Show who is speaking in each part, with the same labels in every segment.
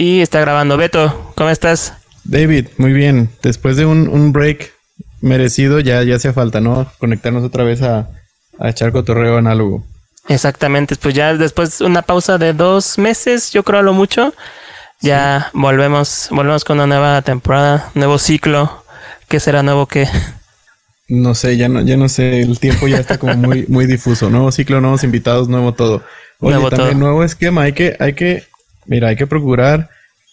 Speaker 1: y está grabando. Beto, ¿cómo estás?
Speaker 2: David, muy bien. Después de un, break merecido, ya, ya hacía falta, ¿no? Conectarnos otra vez a, a echar cotorreo análogo.
Speaker 1: Exactamente, pues ya después de una pausa de dos meses, yo creo a lo mucho, ya volvemos, volvemos con una nueva temporada, nuevo ciclo. ¿Qué será nuevo qué?
Speaker 2: No sé, ya no, ya no sé, el tiempo ya está como muy, muy difuso. Nuevo ciclo, nuevos invitados, nuevo todo. Oye, nuevo también nuevo esquema. Hay que, hay que, mira, hay que procurar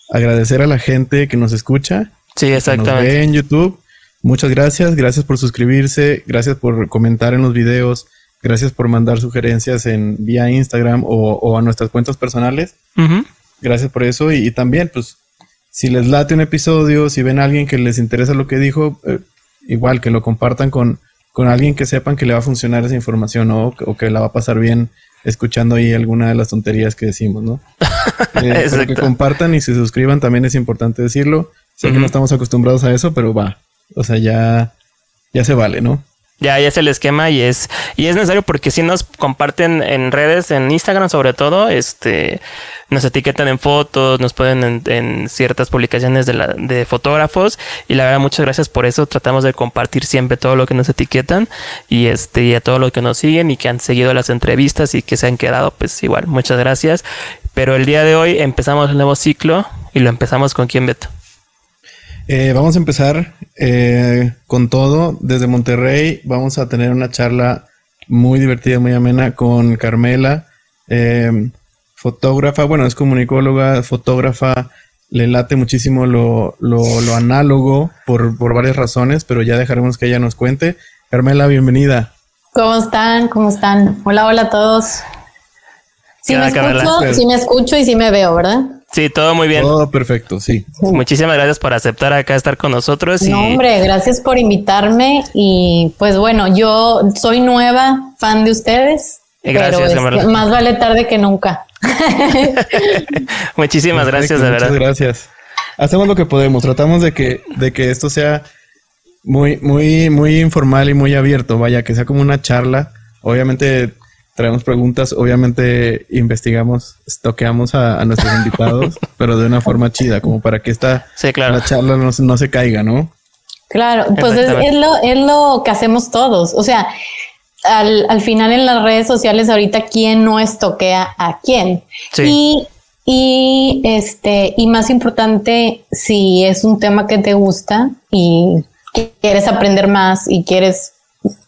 Speaker 2: agradecer a la gente que nos escucha.
Speaker 1: Sí, exactamente.
Speaker 2: Que nos ve en YouTube. Muchas gracias. Gracias por suscribirse. Gracias por comentar en los videos. Gracias por mandar sugerencias en vía Instagram o, a nuestras cuentas personales. Gracias por eso. Y, también, pues, si les late un episodio, si ven a alguien que les interesa lo que dijo, eh, igual que lo compartan con, con alguien que sepan que le va a funcionar esa información o que la va a pasar bien escuchando ahí alguna de las tonterías que decimos, ¿no? Eh, que compartan y se suscriban también es importante decirlo. Sé que no estamos acostumbrados a eso, pero va. O sea, ya, ya se vale, ¿no?
Speaker 1: Ya, ya es el esquema y es, y es necesario porque si nos comparten en redes, en Instagram sobre todo, este, nos etiquetan en fotos, nos pueden en, ciertas publicaciones de, la, de fotógrafos y la verdad muchas gracias por eso. Tratamos de compartir siempre todo lo que nos etiquetan y este, y a todo lo que nos siguen y que han seguido las entrevistas y que se han quedado, pues igual, muchas gracias. Pero el día de hoy empezamos el nuevo ciclo y lo empezamos con quién, Beto.
Speaker 2: Eh, vamos a empezar eh, con todo. Desde Monterrey vamos a tener una charla muy divertida, muy amena con Carmela, eh, fotógrafa, bueno, es comunicóloga, fotógrafa, le late muchísimo lo, lo, lo análogo por, por, varias razones, pero ya dejaremos que ella nos cuente. Carmela, bienvenida.
Speaker 3: ¿Cómo están? ¿Cómo están? Hola, hola a todos. Sí me, escucho, sí me escucho y sí me veo, ¿verdad?
Speaker 1: Sí, todo muy bien.
Speaker 2: Todo perfecto, sí.
Speaker 1: Muchísimas gracias por aceptar acá estar con nosotros.
Speaker 3: No, hombre, gracias por invitarme. Y pues bueno, yo soy nueva, fan de ustedes. Gracias, pero más vale tarde que nunca.
Speaker 1: Muchísimas gracias, de verdad.
Speaker 2: Muchas gracias. Hacemos lo que podemos. Tratamos de que, de que esto sea muy, muy, muy informal y muy abierto. Vaya, que sea como una charla. Obviamente traemos preguntas, obviamente investigamos, toqueamos a, nuestros invitados, pero de una forma chida, como para que esta la charla no, se caiga, ¿no?
Speaker 3: Claro, pues es, lo, es lo que hacemos todos. O sea, al, al, final en las redes sociales ahorita quién no estoquea a quién. Y, y este, y más importante, si es un tema que te gusta y quieres aprender más y quieres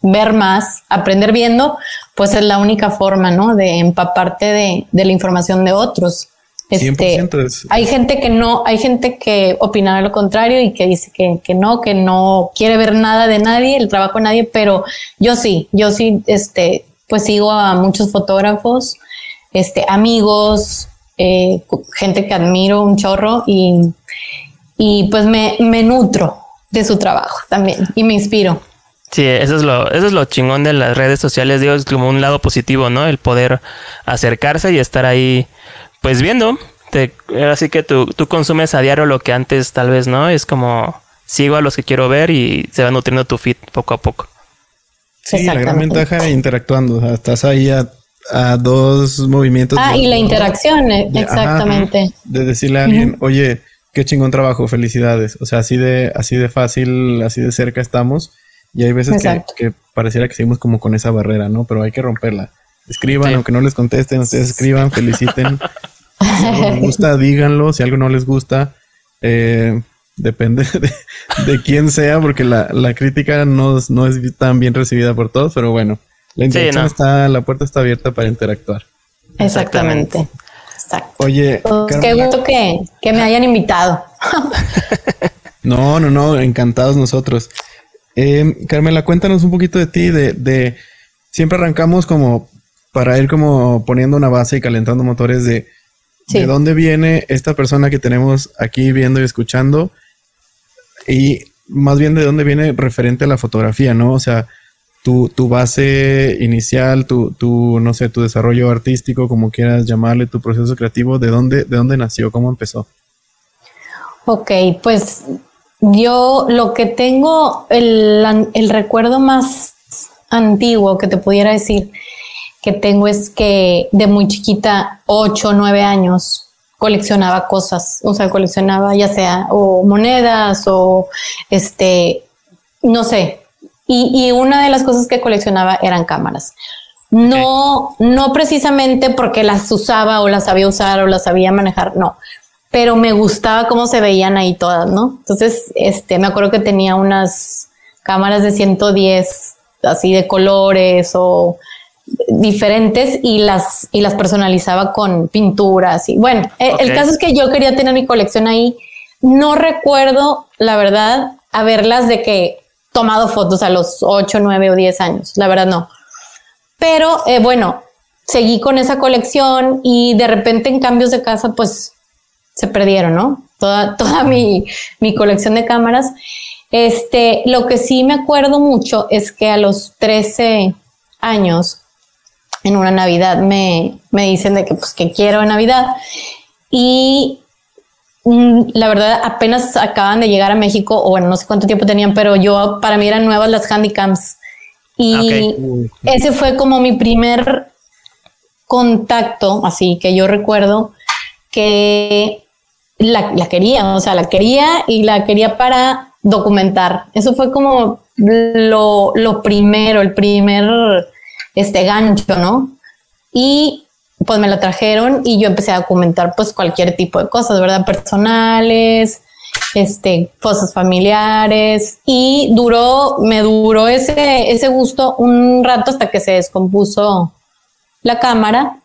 Speaker 3: ver más, aprender viendo, pues es la única forma, ¿no? De empaparte de, de la información de otros. Este, Hay gente que no, hay gente que opina lo contrario y que dice que, que, no, que no quiere ver nada de nadie, el trabajo de nadie, pero yo sí, yo sí, este, pues sigo a muchos fotógrafos, este, amigos, eh, gente que admiro un chorro y, y pues me, me nutro de su trabajo también y me inspiro.
Speaker 1: Sí, eso es lo, eso es lo chingón de las redes sociales, digo, es como un lado positivo, ¿no? El poder acercarse y estar ahí, pues viendo. así que tú, tú consumes a diario lo que antes tal vez, ¿no? Es como sigo a los que quiero ver y se va nutriendo tu feed poco a poco.
Speaker 2: Sí, la gran ventaja interactuando, o sea, estás ahí a, dos movimientos.
Speaker 3: Ah, y la interacción, eh, exactamente.
Speaker 2: de decirle a alguien, oye, qué chingón trabajo, felicidades. O sea, así de, así de fácil, así de cerca estamos y hay veces que, pareciera que seguimos como con esa barrera, ¿no? Pero hay que romperla. Escriban, aunque no les contesten, ustedes escriban, feliciten. si algo les gusta, díganlo. Si algo no les gusta, eh, depende de, quién sea, porque la, crítica no, no, es tan bien recibida por todos, pero bueno, la interacción está, la puerta está abierta para interactuar.
Speaker 3: Exactamente.
Speaker 2: Exacto. Oye,
Speaker 3: pues qué gusto que, que me hayan invitado.
Speaker 2: no, no, no, encantados nosotros. Eh, Carmela, cuéntanos un poquito de ti, de, siempre arrancamos como para ir como poniendo una base y calentando motores de, de dónde viene esta persona que tenemos aquí viendo y escuchando y más bien de dónde viene referente a la fotografía, ¿no? O sea, tu, tu base inicial, tu, tu, no sé, tu desarrollo artístico, como quieras llamarle, tu proceso creativo, ¿de dónde, de dónde nació? ¿Cómo empezó?
Speaker 3: Ok, pues yo lo que tengo, el, recuerdo más antiguo que te pudiera decir que tengo es que de muy chiquita, 8 o 9 años, coleccionaba cosas, o sea, coleccionaba ya sea o monedas o este, no sé. Y, una de las cosas que coleccionaba eran cámaras. No, no precisamente porque las usaba o las sabía usar o las sabía manejar, no, pero me gustaba cómo se veían ahí todas, ¿no? Entonces, este, me acuerdo que tenía unas cámaras de 110 así de colores o diferentes y las, y las personalizaba con pinturas. Y bueno, e, el caso es que yo quería tener mi colección ahí. No recuerdo, la verdad, haberlas de que tomado fotos a los 8, 9 o 10 años. La verdad, no. Pero eh, bueno, seguí con esa colección y de repente en cambios de casa, pues se perdieron, ¿no? Toda, toda mi, mi colección de cámaras. Este, lo que sí me acuerdo mucho es que a los 13 años en una Navidad me, me dicen de que pues que quiero Navidad y mm, la verdad apenas acaban de llegar a México o bueno no sé cuánto tiempo tenían pero yo para mí eran nuevas las handycams y ese fue como mi primer contacto así que yo recuerdo que la, la quería o sea la quería y la quería para documentar eso fue como lo, lo primero el primer este gancho, ¿no? Y pues me lo trajeron y yo empecé a documentar pues cualquier tipo de cosas, ¿verdad? Personales, este, cosas familiares y duró, me duró ese, ese gusto un rato hasta que se descompuso la cámara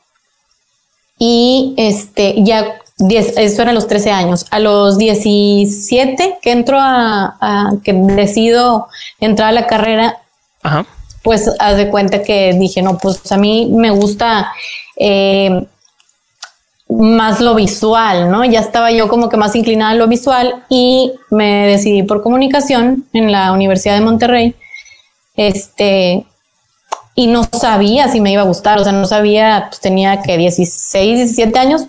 Speaker 3: y este, ya eso era a los 13 años. A los 17 que entro a, a que decido entrar a la carrera, Ajá pues haz de cuenta que dije, no, pues a mí me gusta eh, más lo visual, ¿no? Ya estaba yo como que más inclinada a lo visual y me decidí por comunicación en la Universidad de Monterrey. Este, y no sabía si me iba a gustar, o sea, no sabía, pues tenía que 16, 17 años,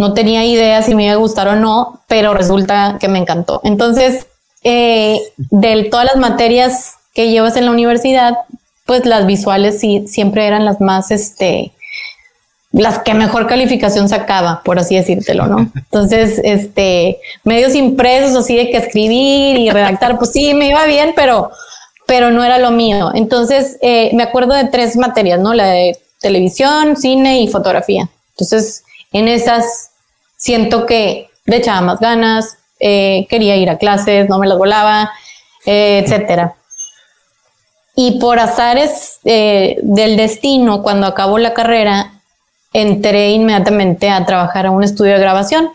Speaker 3: no tenía idea si me iba a gustar o no, pero resulta que me encantó. Entonces, eh, de todas las materias que llevas en la universidad, pues las visuales sí, siempre eran las más, este, las que mejor calificación sacaba, por así decírtelo, ¿no? Entonces, este, medios impresos, así de que escribir y redactar, pues sí, me iba bien, pero, pero no era lo mío. Entonces, eh, me acuerdo de tres materias, ¿no? La de televisión, cine y fotografía. Entonces, en esas siento que le echaba más ganas, eh, quería ir a clases, no me las volaba, eh, etcétera. Y por azares eh, del destino, cuando acabó la carrera, entré inmediatamente a trabajar a un estudio de grabación,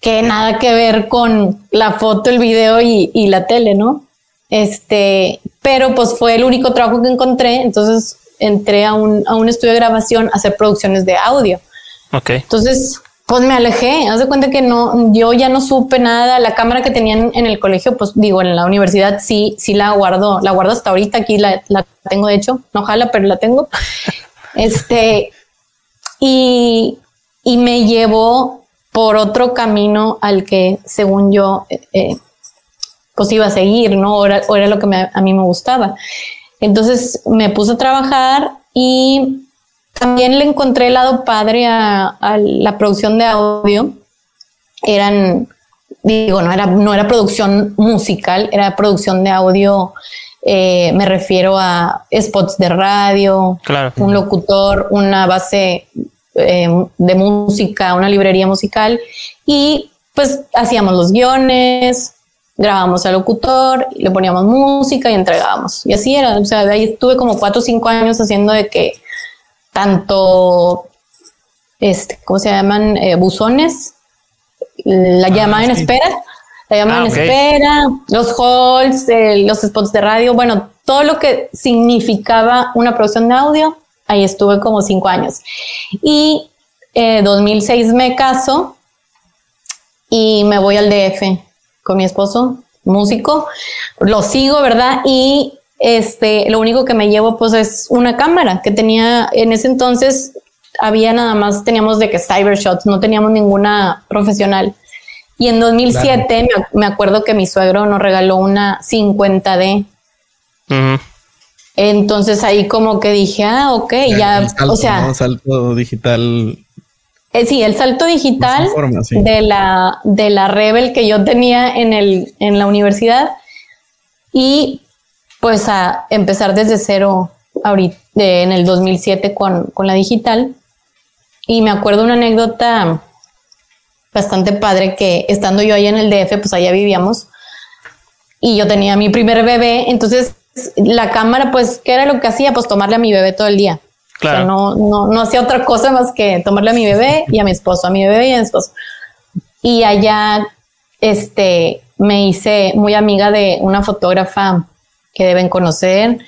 Speaker 3: que nada que ver con la foto, el video y, la tele, ¿no? Este, pero pues fue el único trabajo que encontré, entonces entré a un, a un estudio de grabación a hacer producciones de audio.
Speaker 1: Ok.
Speaker 3: Entonces, pues me alejé, haz de cuenta que no, yo ya no supe nada, la cámara que tenían en el colegio, pues digo, en la universidad sí, sí la guardo, la guardo hasta ahorita, aquí la, tengo de hecho, no jala, pero la tengo. Este, y, y me llevó por otro camino al que según yo, eh, eh, pues iba a seguir, ¿no? O era, era lo que a mí me gustaba. Entonces me puse a trabajar y también le encontré el lado padre a, la producción de audio. Eran, digo, no era, no era producción musical, era producción de audio. Eh, me refiero a spots de radio, un locutor, una base eh, de música, una librería musical y pues hacíamos los guiones, grabamos al locutor, le poníamos música y entregábamos. Y así era, o sea, de ahí estuve como cuatro o cinco años haciendo de que tanto, este, ¿cómo se llaman? Eh, buzones, la ah, llamada en espera, la llamada ah, en espera, los halls, los spots de radio, bueno, todo lo que significaba una producción de audio, ahí estuve como cinco años. Y eh, 2006 me caso y me voy al DF con mi esposo, músico, lo sigo, ¿verdad? Y este, lo único que me llevo pues es una cámara que tenía en ese entonces había nada más, teníamos de que Cybershots, no teníamos ninguna profesional. Y en 2007 me, acuerdo que mi suegro nos regaló una 50D. Entonces ahí como que dije, ah, ok, ya, o sea...
Speaker 2: salto digital.
Speaker 3: Eh, sí, el salto digital de la de la Rebel que yo tenía en el en la universidad. Y pues a empezar desde cero ahorita en el 2007 con, con la digital. Y me acuerdo una anécdota bastante padre que estando yo ahí en el DF, pues allá vivíamos y yo tenía mi primer bebé, entonces la cámara, pues, ¿qué era lo que hacía? Pues tomarle a mi bebé todo el día. Claro. no, no, no hacía otra cosa más que tomarle a mi bebé y a mi esposo, a mi bebé y a mi esposo. Y allá, este, me hice muy amiga de una fotógrafa que deben conocer,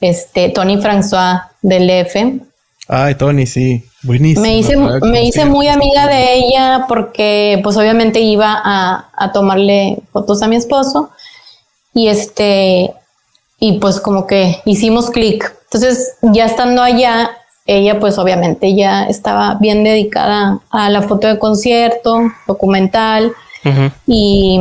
Speaker 3: este, Tony François del F.
Speaker 2: Ay, Tony, sí, buenísimo.
Speaker 3: Me hice, me hice muy amiga de ella porque, pues, obviamente iba a, a tomarle fotos a mi esposo y este, y pues como que hicimos clic. Entonces, ya estando allá, ella pues obviamente ya estaba bien dedicada a la foto de concierto, documental, y,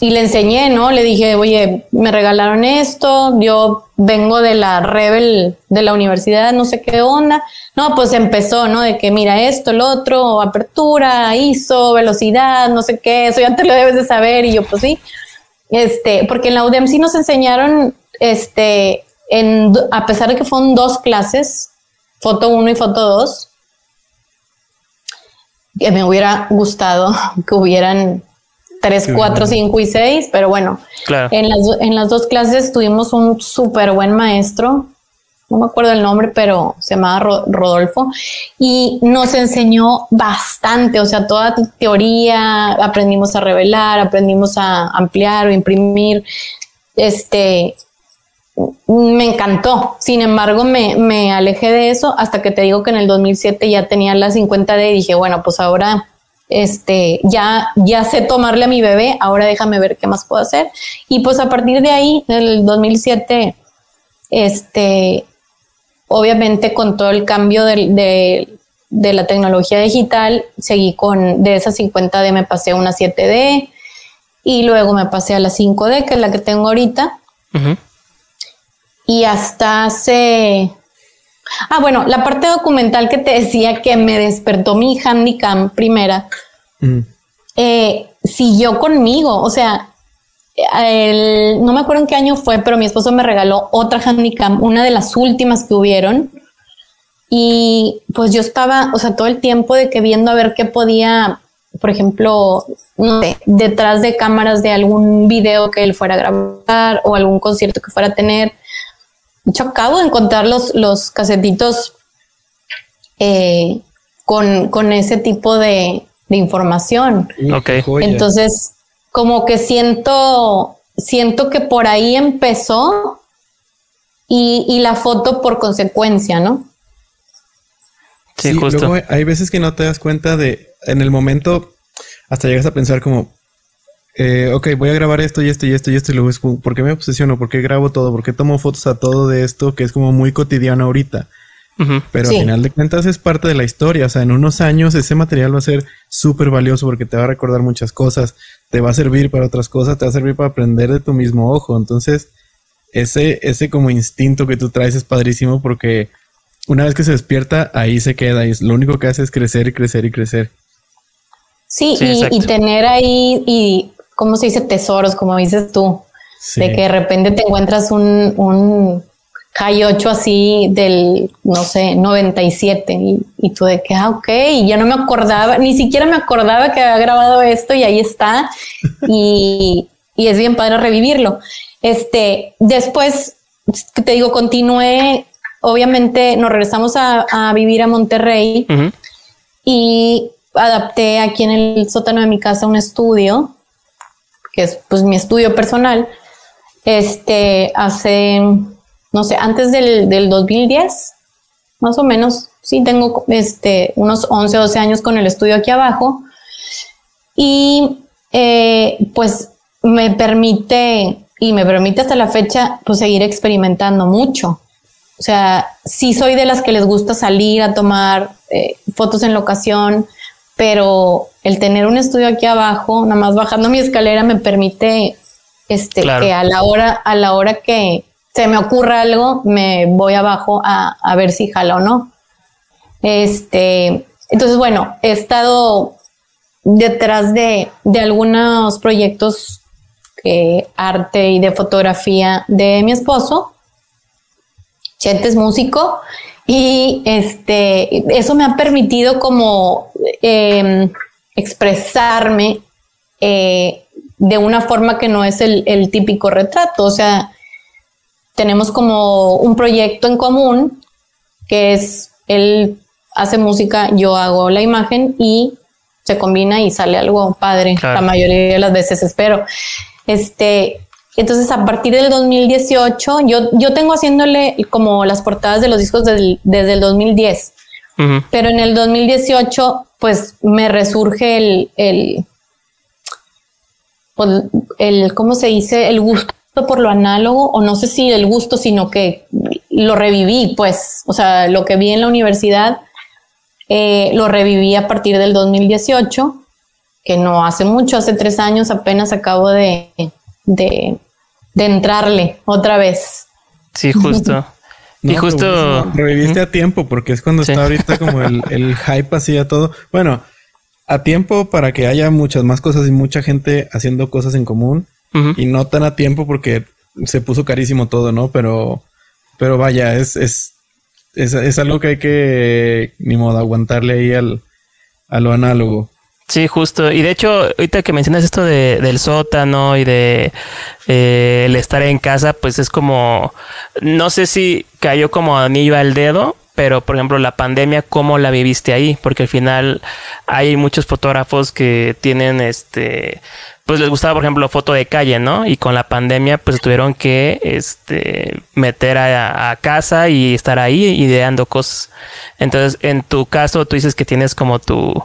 Speaker 3: y, le enseñé, ¿no? Le dije, oye, me regalaron esto, yo vengo de la Rebel de la universidad, no sé qué onda. No, pues empezó, ¿no? De que mira esto, el otro, apertura, ISO, velocidad, no sé qué, eso ya te lo debes de saber. Y yo, pues sí. Este, porque en la UDEM sí nos enseñaron, este, en, a pesar de que fueron dos clases, foto 1 y foto 2, que me hubiera gustado que hubieran 3, 4, 5 y 6, pero bueno, en, las, en las dos clases tuvimos un súper buen maestro no me acuerdo el nombre, pero se llamaba Rodolfo, y nos enseñó bastante, o sea, toda teoría, aprendimos a revelar, aprendimos a ampliar o imprimir, este, me encantó. Sin embargo, me, me, alejé de eso hasta que te digo que en el 2007 ya tenía la 50D y dije, bueno, pues ahora este, ya, ya sé tomarle a mi bebé, ahora déjame ver qué más puedo hacer. Y pues a partir de ahí, en el 2007, este, obviamente con todo el cambio de, la tecnología digital, seguí con, de esa 50D me pasé a una 7D y luego me pasé a la 5D, que es la que tengo ahorita. Y hasta hace... Ah, bueno, la parte documental que te decía que me despertó mi handicam primera, eh, siguió conmigo. O sea, no me acuerdo en qué año fue, pero mi esposo me regaló otra handicam, una de las últimas que hubieron. Y pues yo estaba, o sea, todo el tiempo de que viendo a ver qué podía, por ejemplo, no sé, detrás de cámaras de algún video que él fuera a grabar o algún concierto que fuera a tener. Yo acabo de encontrar los, los casetitos eh, con, con, ese tipo de, de información.
Speaker 1: Ok.
Speaker 3: Entonces, como que siento, siento que por ahí empezó y, la foto por consecuencia, ¿no?
Speaker 2: Sí, justo. hay veces que no te das cuenta de, en el momento, hasta llegas a pensar como, eh, ok, voy a grabar esto y esto y esto y esto y luego es ¿por qué me obsesiono? ¿Por qué grabo todo? ¿Por qué tomo fotos a todo de esto que es como muy cotidiano ahorita? Pero al final de cuentas es parte de la historia. O sea, en unos años ese material va a ser súper valioso porque te va a recordar muchas cosas, te va a servir para otras cosas, te va a servir para aprender de tu mismo ojo. Entonces, ese, ese como instinto que tú traes es padrísimo porque una vez que se despierta, ahí se queda y lo único que hace es crecer y crecer y crecer.
Speaker 3: Sí, y, tener ahí, y como se dice, tesoros, como dices tú, de que de repente te encuentras un High 8 así del, no sé, 97 y, y tú de que, ah, ok, y ya no me acordaba, ni siquiera me acordaba que había grabado esto y ahí está. Y, y es bien padre revivirlo. Este, después, te digo, continué, obviamente nos regresamos a, a vivir a Monterrey y adapté aquí en el sótano de mi casa un estudio, que es pues mi estudio personal, este, hace no sé, antes del, del 2010, más o menos, sí tengo este, unos 11, 12 años con el estudio aquí abajo y eh, pues me permite y me permite hasta la fecha pues seguir experimentando mucho. O sea, sí soy de las que les gusta salir a tomar eh, fotos en locación, pero el tener un estudio aquí abajo, nada más bajando mi escalera, me permite este, que a la hora, a la hora que, se me ocurre algo, me voy abajo a, ver si jala o no. Este, Entonces, bueno, he estado detrás de, de algunos proyectos de arte y de fotografía de mi esposo. Chete es músico y este, eso me ha permitido como em, expresarme eh, de una forma que no es el, el, típico retrato. O sea, tenemos como un proyecto en común que es él hace música, yo hago la imagen y se combina y sale algo padre. La mayoría de las veces espero. Este, entonces a partir del 2018, yo, yo tengo haciéndole como las portadas de los discos desde el 2010, pero en el 2018 pues me resurge el, el, pues, el, ¿cómo se dice? El gusto por lo análogo, o no sé si el gusto, sino que lo reviví, pues, o sea, lo que vi en la universidad, eh, lo reviví a partir del 2018, que no hace mucho, hace tres años apenas acabo de, de, entrarle otra vez.
Speaker 1: Sí, justo. y justo...
Speaker 2: Reviviste a tiempo, porque es cuando está ahorita como el, el hype así a todo. Bueno, a tiempo para que haya muchas más cosas y mucha gente haciendo cosas en común y no tan a tiempo porque se puso carísimo todo, ¿no? Pero, pero vaya, es, es, es, es algo que hay que, ni modo, aguantarle ahí al, a lo análogo.
Speaker 1: Sí, justo. Y de hecho, ahorita que mencionas esto de, del sótano y de eh, el estar en casa, pues es como, no sé si cayó como anillo al dedo, pero por ejemplo la pandemia, ¿cómo la viviste ahí? Porque al final hay muchos fotógrafos que tienen este pues les gustaba, por ejemplo, foto de calle, ¿no? Y con la pandemia, pues tuvieron que este, meter a, casa y estar ahí ideando cosas. Entonces, en tu caso, tú dices que tienes como tu,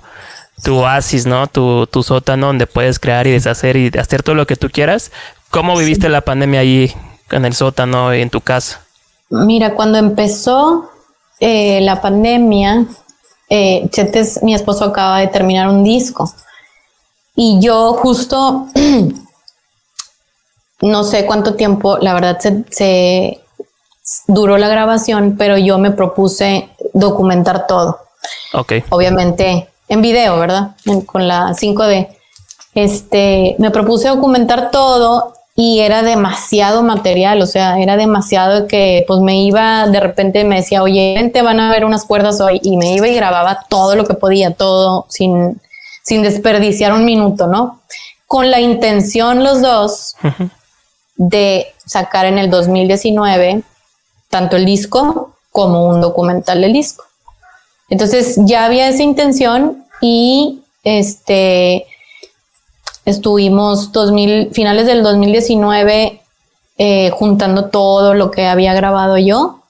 Speaker 1: tu oasis, ¿no? Tu, tu sótano donde puedes crear y deshacer y hacer todo lo que tú quieras. ¿Cómo viviste la pandemia ahí en el sótano y en tu casa?
Speaker 3: Mira, cuando empezó eh, la pandemia, eh, Chetes, mi esposo acaba de terminar un disco y yo justo, no sé cuánto tiempo, la verdad, se, duró la grabación, pero yo me propuse documentar todo.
Speaker 1: Ok.
Speaker 3: Obviamente en video, ¿verdad? con la 5D. Este, me propuse documentar todo y era demasiado material, o sea, era demasiado que pues me iba, de repente me decía, oye, te van a ver unas cuerdas hoy y me iba y grababa todo lo que podía, todo sin, sin desperdiciar un minuto, ¿no? Con la intención los dos de sacar en el 2019 tanto el disco como un documental del disco. Entonces ya había esa intención y este estuvimos 2000, finales del 2019 eh, juntando todo lo que había grabado yo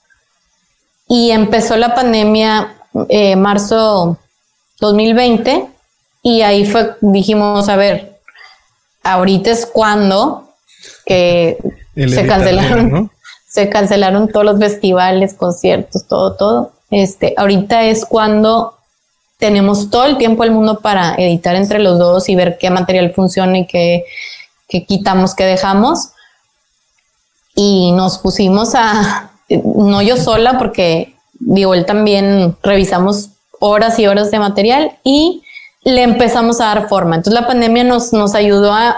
Speaker 3: y empezó la pandemia eh, marzo 2020 y ahí fue, dijimos, a ver, ahorita es cuando que se cancelaron, se cancelaron todos los festivales, conciertos, todo, todo. Este, ahorita es cuando tenemos todo el tiempo del mundo para editar entre los dos y ver qué material funciona y qué, quitamos, qué dejamos. Y nos pusimos a, no yo sola, porque digo, él también revisamos horas y horas de material y le empezamos a dar forma. Entonces la pandemia nos, nos ayudó a,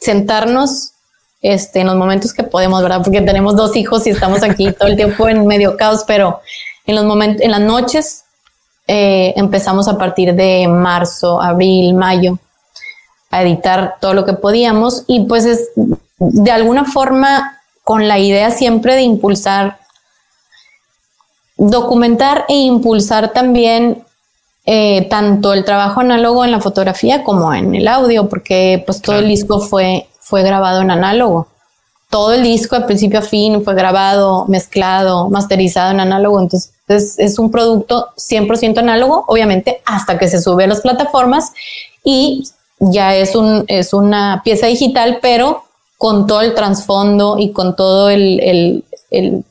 Speaker 3: sentarnos este, en los momentos que podemos, ¿verdad? Porque tenemos dos hijos y estamos aquí todo el tiempo en medio caos, pero en los momentos, en las noches eh, empezamos a partir de marzo, abril, mayo a editar todo lo que podíamos y pues es de alguna forma con la idea siempre de impulsar, documentar e impulsar también eh, tanto el trabajo análogo en la fotografía como en el audio, porque pues todo el disco fue, fue grabado en análogo. Todo el disco de principio a fin fue grabado, mezclado, masterizado en análogo. Entonces es, un producto 100% análogo, obviamente, hasta que se sube a las plataformas y ya es, un, es una pieza digital, pero con todo el trasfondo y con todo el, el, el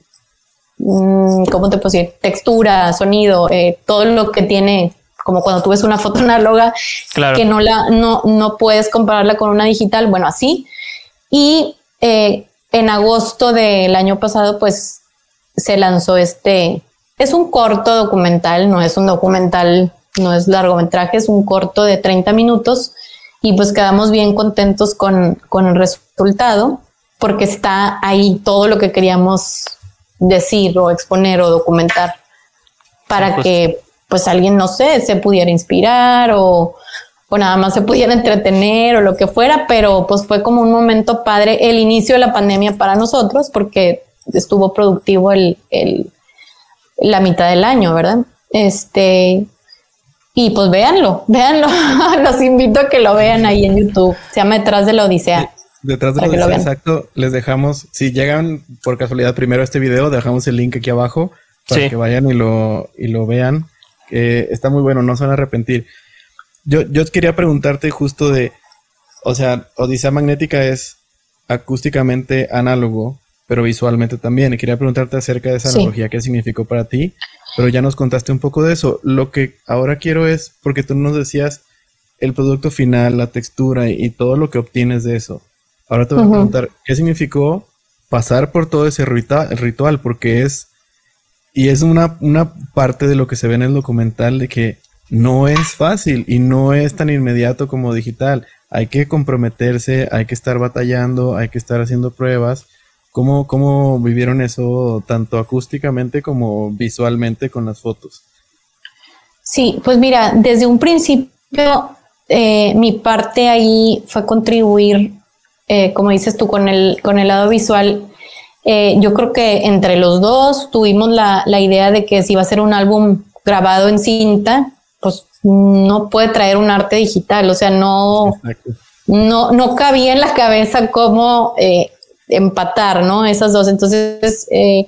Speaker 3: mm, ¿cómo te puedo decir? Textura, sonido, eh, todo lo que tiene como cuando tú ves una foto análoga que no la no, no puedes compararla con una digital, bueno, así. Y eh, en agosto del año pasado, pues se lanzó este, es un corto documental, no es un documental no es largometraje, es un corto de 30 minutos y pues quedamos bien contentos con, con el resultado porque está ahí todo lo que queríamos decir o exponer o documentar para pues. que pues alguien, no sé, se pudiera inspirar o, o nada más se pudiera entretener o lo que fuera, pero pues fue como un momento padre el inicio de la pandemia para nosotros porque estuvo productivo el, el la mitad del año, ¿verdad? Este, y pues véanlo, véanlo. Los invito a que lo vean ahí en YouTube. Se llama Detrás de la Odisea.
Speaker 2: Detrás de la Odisea, exacto. Les dejamos, si llegan por casualidad primero a este video, dejamos el link aquí abajo para que vayan y lo, y lo vean. está muy bueno, no se van a arrepentir. Yo, yo quería preguntarte justo de, o sea, Odisea Magnética es acústicamente análogo, pero visualmente también. Y quería preguntarte acerca de esa analogía, qué significó para ti, pero ya nos contaste un poco de eso. Lo que ahora quiero es, porque tú nos decías el producto final, la textura y, todo lo que obtienes de eso. Ahora te voy a preguntar, ¿qué significó pasar por todo ese ritual? ritual porque es, y es una, una parte de lo que se ve en el documental de que no es fácil y no es tan inmediato como digital. Hay que comprometerse, hay que estar batallando, hay que estar haciendo pruebas ¿Cómo, ¿Cómo vivieron eso tanto acústicamente como visualmente con las fotos?
Speaker 3: Sí, pues mira, desde un principio eh, mi parte ahí fue contribuir, eh, como dices tú, con el, con el lado visual. Eh, yo creo que entre los dos tuvimos la, la, idea de que si iba a ser un álbum grabado en cinta, pues no puede traer un arte digital, o sea, no, no, no cabía en la cabeza cómo empatar, ¿no? Esas dos. Entonces, eh,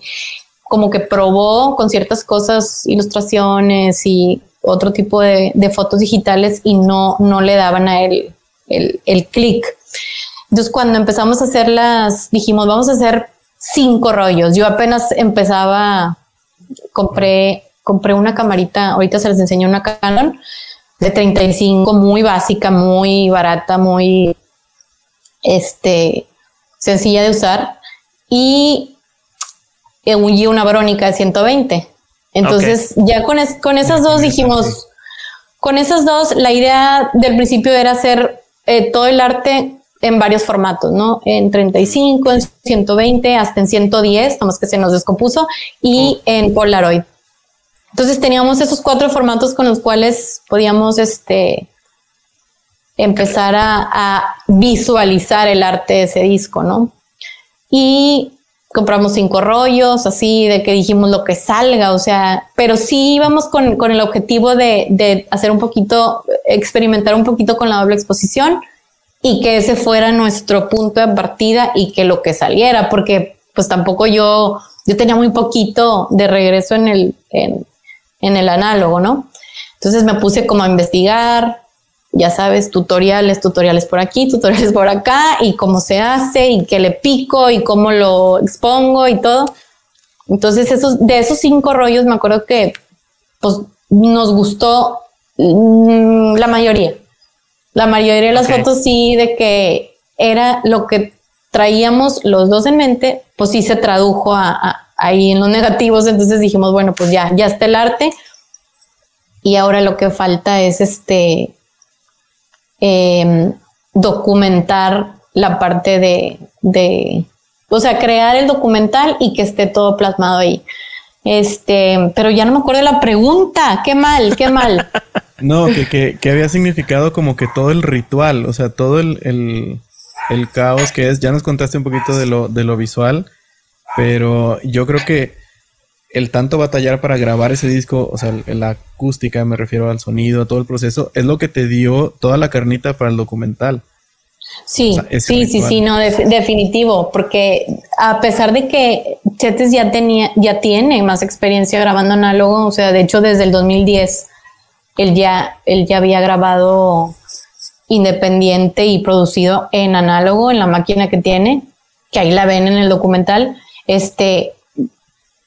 Speaker 3: como que probó con ciertas cosas, ilustraciones y otro tipo de, fotos digitales y no, no le daban a él el, el clic. Entonces, cuando empezamos a hacerlas, dijimos, vamos a hacer cinco rollos. Yo apenas empezaba, compré, compré una camarita, ahorita se les enseño una Canon de 35, muy básica, muy barata, muy, este, sencilla de usar, y una brónica de 120. Entonces, ya con, con esas dos dijimos, con esas dos, la idea del principio era hacer eh, todo el arte en varios formatos, ¿no? En 35, en 120, hasta en 110, más que se nos descompuso, y en Polaroid. Entonces teníamos esos cuatro formatos con los cuales podíamos este, empezar a, visualizar el arte de ese disco, ¿no? Y compramos cinco rollos, así de que dijimos lo que salga, o sea, pero sí íbamos con, el objetivo de, hacer un poquito, experimentar un poquito con la doble exposición y que ese fuera nuestro punto de partida y que lo que saliera, porque pues tampoco yo, yo tenía muy poquito de regreso en el, en, en el análogo, ¿no? Entonces me puse como a investigar, ya sabes, tutoriales, tutoriales por aquí, tutoriales por acá, y cómo se hace, y qué le pico, y cómo lo expongo y todo. Entonces, esos, de esos cinco rollos, me acuerdo que pues, nos gustó mm, la mayoría. La mayoría de las fotos sí, de que era lo que traíamos los dos en mente, pues sí se tradujo ahí en los negativos. Entonces dijimos, bueno, pues ya, ya está el arte. Y ahora lo que falta es este, Em, documentar la parte de, de, o sea, crear el documental y que esté todo plasmado ahí. Este, pero ya no me acuerdo la pregunta. Qué mal, qué mal.
Speaker 2: no, que, que, había significado como que todo el ritual, o sea, todo el, el, el, caos que es. Ya nos contaste un poquito de lo, de lo visual, pero yo creo que el tanto batallar para grabar ese disco, o sea, la acústica, me refiero al sonido, todo el proceso, es lo que te dio toda la carnita para el documental.
Speaker 3: Sí, sí, sí, sí, no, definitivo, porque a pesar de que Chetes ya tenía, ya tiene más experiencia grabando análogo, o sea, de hecho desde el 2010 él ya, él ya había grabado independiente y producido en análogo en la máquina que tiene, que ahí la ven en el documental. Este,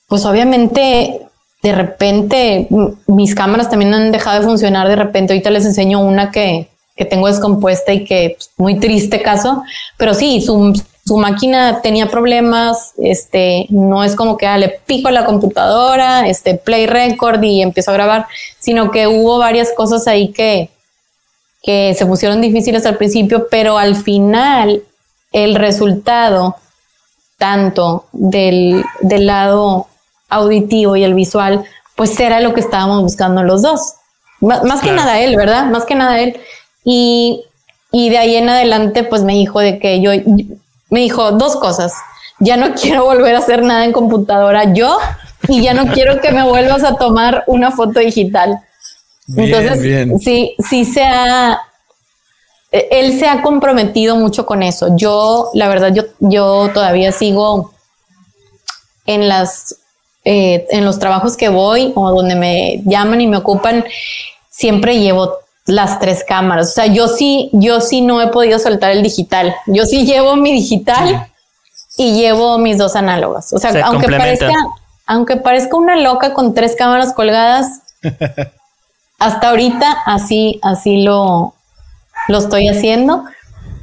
Speaker 3: pues obviamente de repente mis cámaras también han dejado de funcionar de repente. Ahorita les enseño una que, que tengo descompuesta y que pues, muy triste caso, pero sí, su, su máquina tenía problemas, este, no es como que ah, le pico la computadora, este, play record y empiezo a grabar, sino que hubo varias cosas ahí que, que se pusieron difíciles al principio, pero al final el resultado, tanto del, del lado auditivo y el visual, pues era lo que estábamos buscando los dos. más que nada él, ¿verdad? Más que nada él. Y, y de ahí en adelante, pues me dijo de que yo, me dijo dos cosas. Ya no quiero volver a hacer nada en computadora yo y ya no quiero que me vuelvas a tomar una foto digital. Entonces, sí, sí se ha, él se ha comprometido mucho con eso. Yo, la verdad, yo, yo todavía sigo en las, eh, en los trabajos que voy o donde me llaman y me ocupan, siempre llevo las tres cámaras. O sea, yo sí, yo sí no he podido soltar el digital. Yo sí llevo mi digital y llevo mis dos análogas. O sea, aunque parezca, aunque parezca una loca con tres cámaras colgadas, hasta ahorita así, así lo, lo estoy haciendo.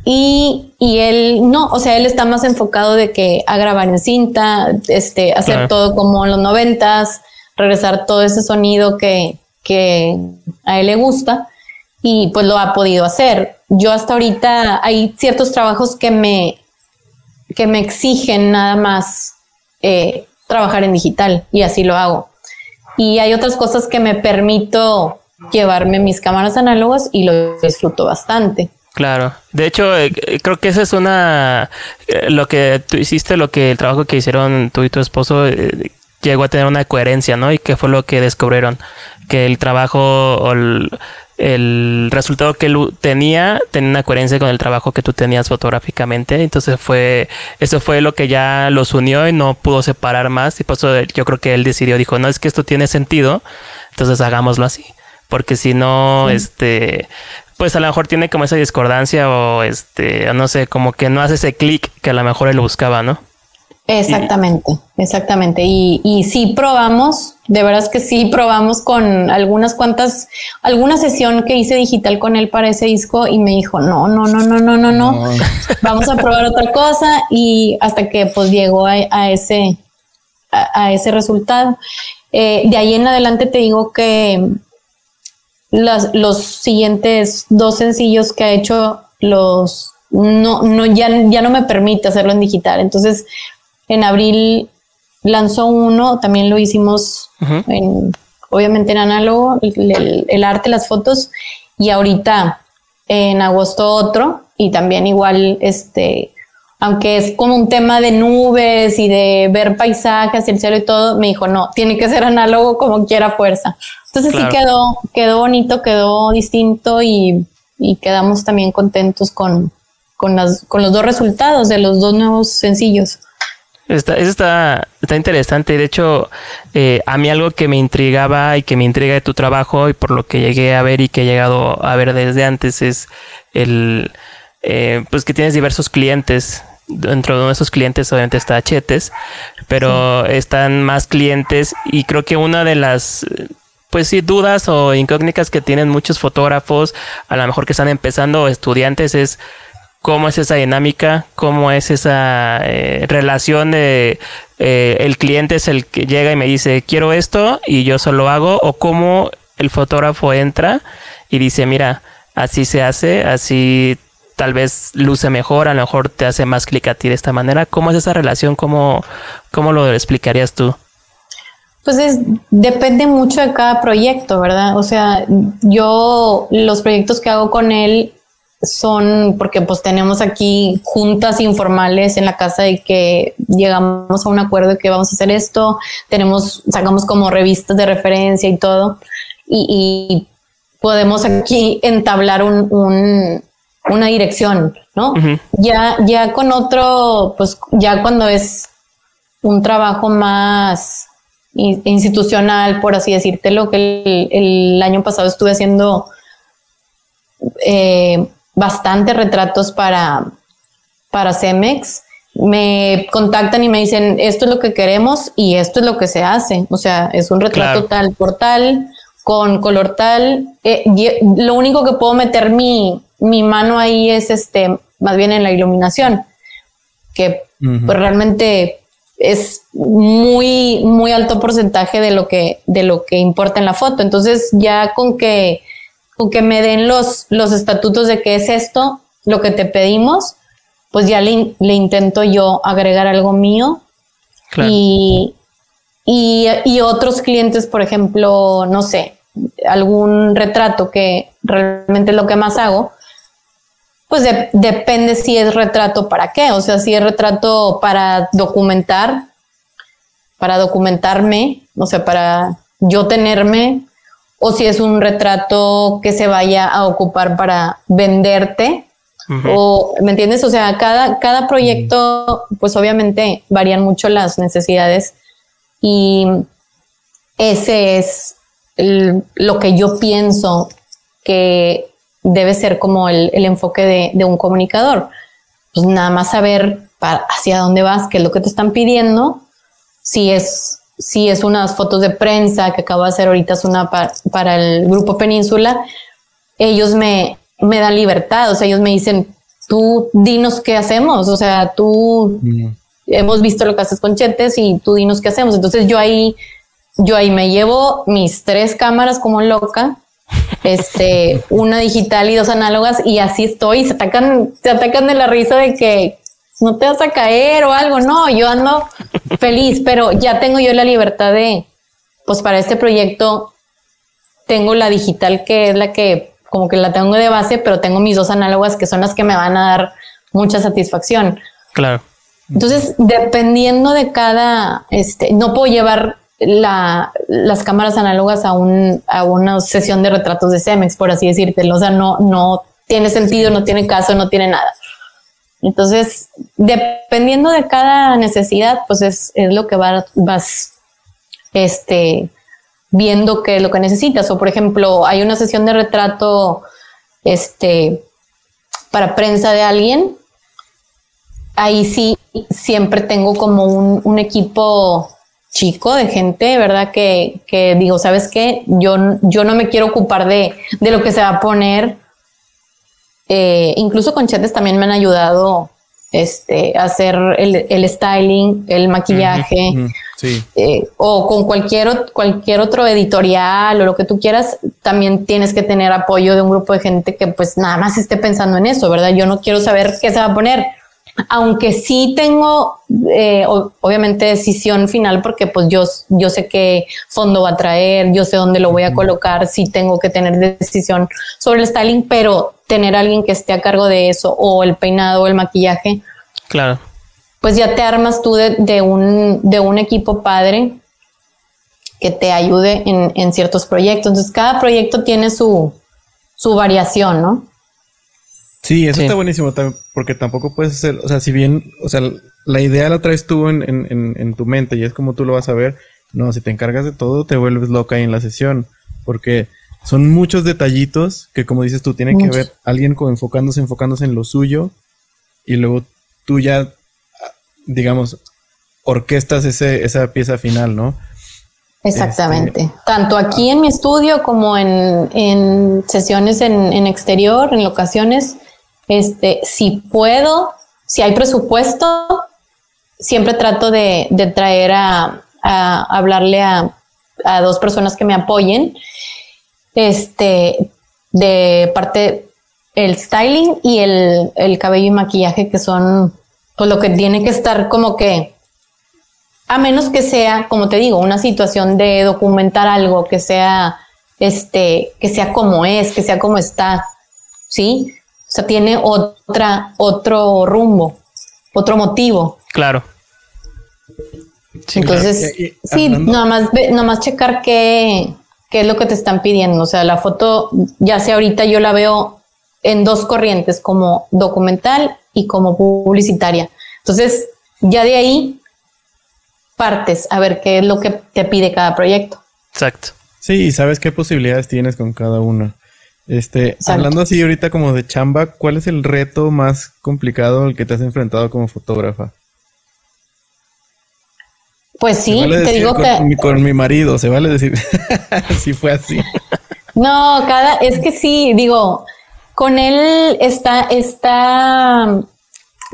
Speaker 3: Y, y, él no, o sea, él está más enfocado de que a grabar en cinta, este, hacer todo como en los noventas, regresar todo ese sonido que, que a él le gusta y pues lo ha podido hacer. Yo hasta ahorita hay ciertos trabajos que me, que me exigen nada más eh, trabajar en digital y así lo hago. Y hay otras cosas que me permito llevarme mis cámaras análogas y lo disfruto bastante.
Speaker 1: Claro, de hecho eh, creo que esa es una, eh, lo que tú hiciste, lo que el trabajo que hicieron tú y tu esposo llegó a tener una coherencia, ¿no? Y qué fue lo que descubrieron, que el trabajo o el, el resultado que él tenía tenía una coherencia con el trabajo que tú tenías fotográficamente. Entonces fue, eso fue lo que ya los unió y no pudo separar más. Y por eso yo creo que él decidió, dijo, no es que esto tiene sentido, entonces hagámoslo así. Porque si no, este, pues a lo mejor tiene como esa discordancia o este, no sé, como que no hace ese clic que a lo mejor él buscaba, ¿no?
Speaker 3: Exactamente, exactamente. Y, y sí probamos, de veras que sí probamos con algunas cuantas, alguna sesión que hice digital con él para ese disco y me dijo, no, no, no, no, no, no, no, vamos a probar otra cosa y hasta que pues llegó a, ese, a, ese resultado. Eh, de ahí en adelante te digo que las, los siguientes dos sencillos que ha hecho los no, no, ya, ya no me permite hacerlo en digital. Entonces, en abril lanzó uno, también lo hicimos en, obviamente en análogo, el, arte, las fotos, y ahorita en agosto otro, y también igual, este, aunque es como un tema de nubes y de ver paisajes, el cielo y todo, me dijo, no, tiene que ser análogo como quiera fuerza. Entonces sí quedó, quedó bonito, quedó distinto y, quedamos también contentos con, con, las, con los dos resultados de los dos nuevos sencillos.
Speaker 1: Está, eso está, está interesante. De hecho, eh, a mí algo que me intrigaba y que me intriga de tu trabajo y por lo que llegué a ver y que he llegado a ver desde antes es el, eh, pues que tienes diversos clientes. Dentro de esos clientes obviamente está Chetes, pero están más clientes y creo que una de las pues sí, dudas o incógnitas que tienen muchos fotógrafos, a lo mejor que están empezando o estudiantes, es cómo es esa dinámica, cómo es esa eh, relación de eh, el cliente es el que llega y me dice quiero esto y yo solo hago o cómo el fotógrafo entra y dice mira así se hace así tal vez luce mejor a lo mejor te hace más clic a ti de esta manera. Cómo es esa relación cómo cómo lo explicarías tú
Speaker 3: pues es, depende mucho de cada proyecto, ¿verdad? O sea, yo los proyectos que hago con él son porque pues tenemos aquí juntas informales en la casa de que llegamos a un acuerdo de que vamos a hacer esto, tenemos, sacamos como revistas de referencia y todo, y, podemos aquí entablar un, una dirección, ¿no? Ya, ya con otro, pues ya cuando es un trabajo más institucional, por así decírtelo, que el, año pasado estuve haciendo eh, bastante retratos para, para Cemex. Me contactan y me dicen, esto es lo que queremos y esto es lo que se hace. O sea, es un retrato tal por tal, con color tal. Eh, lo único que puedo meter mi, mi mano ahí es este, más bien en la iluminación. que pues, realmente es muy, muy alto porcentaje de lo que, de lo que importa en la foto. Entonces, ya con que, con que me den los, los estatutos de qué es esto, lo que te pedimos, pues ya le, le intento yo agregar algo mío. Y, y, y, otros clientes, por ejemplo, no sé, algún retrato que realmente es lo que más hago, pues depende si es retrato para qué, o sea, si es retrato para documentar, para documentarme, o sea, para yo tenerme, o si es un retrato que se vaya a ocupar para venderte, o, ¿me entiendes? O sea, cada, cada proyecto, pues obviamente varían mucho las necesidades y ese es lo que yo pienso que debe ser como el, enfoque de, un comunicador. Pues nada más saber hacia dónde vas, qué es lo que te están pidiendo, si es, si es unas fotos de prensa que acabo de hacer ahorita, es una para el grupo Península, ellos me, me dan libertad, o sea, ellos me dicen, tú dinos qué hacemos, o sea, tú mm. hemos visto lo que haces con Chetes y tú dinos qué hacemos. Entonces yo ahí, yo ahí me llevo mis tres cámaras como loca este, una digital y dos análogas y así estoy. Se atacan, se atacan de la risa de que no te vas a caer o algo. No, yo ando feliz, pero ya tengo yo la libertad de, pues para este proyecto tengo la digital que es la que como que la tengo de base, pero tengo mis dos análogas que son las que me van a dar mucha satisfacción.
Speaker 1: Claro.
Speaker 3: Entonces, dependiendo de cada, este, no puedo llevar la, las cámaras análogas a, un, a una sesión de retratos de Cemex, por así decirte. O sea, no, no tiene sentido, no tiene caso, no tiene nada. Entonces, dependiendo de cada necesidad, pues es, es lo que vas este, viendo que lo que necesitas. O, por ejemplo, hay una sesión de retrato este, para prensa de alguien. Ahí sí, siempre tengo como un equipo chico de gente, ¿verdad? Que, que digo, ¿sabes qué? Yo, yo no me quiero ocupar de, de lo que se va a poner. Eh, incluso con chetes también me han ayudado este, a hacer el, el styling, el maquillaje, sí. eh, o con cualquier, cualquier otro editorial o lo que tú quieras, también tienes que tener apoyo de un grupo de gente que pues nada más esté pensando en eso, ¿verdad? Yo no quiero saber qué se va a poner aunque sí tengo, eh, obviamente, decisión final porque pues yo, yo sé qué fondo va a traer, yo sé dónde lo voy a colocar, sí tengo que tener decisión sobre el styling, pero tener a alguien que esté a cargo de eso o el peinado o el maquillaje.
Speaker 1: Claro.
Speaker 3: Pues ya te armas tú de, un, de un equipo padre que te ayude en, en, ciertos proyectos. Entonces, cada proyecto tiene su, su variación, ¿no?
Speaker 2: Sí, eso está buenísimo también, porque tampoco puedes hacer, o sea, si bien, o sea, la idea la traes tú en, en, en, tu mente y es como tú lo vas a ver, no, si te encargas de todo, te vuelves loca ahí en la sesión, porque son muchos detallitos que, como dices tú, tiene que ver alguien enfocándose, enfocándose en lo suyo y luego tú ya, digamos, orquestas ese, esa pieza final, ¿no?
Speaker 3: Exactamente. Este, Tanto aquí en mi estudio como en, en sesiones en, en, exterior, en locaciones, este, si puedo, si hay presupuesto, siempre trato de, traer a, hablarle a, dos personas que me apoyen. Este, de parte el styling y el, el cabello y maquillaje, que son pues lo que tiene que estar como que a menos que sea, como te digo, una situación de documentar algo que sea, este, que sea como es, que sea como está, ¿sí? O sea, tiene otra, otro rumbo, otro motivo.
Speaker 1: Claro.
Speaker 3: Entonces, sí, nada más, nada más checar qué, qué es lo que te están pidiendo. O sea, la foto, ya sea ahorita yo la veo en dos corrientes, como documental y como publicitaria. Entonces, ya de ahí partes a ver qué es lo que te pide cada proyecto.
Speaker 1: Exacto.
Speaker 2: Sí, sabes qué posibilidades tienes con cada una. Este, hablando así ahorita como de chamba, ¿cuál es el reto más complicado al que te has enfrentado como fotógrafa?
Speaker 3: Pues sí, te digo
Speaker 2: con,
Speaker 3: que
Speaker 2: mi, con mi marido, se vale decir si fue así.
Speaker 3: No, cada es que sí, digo, con él está está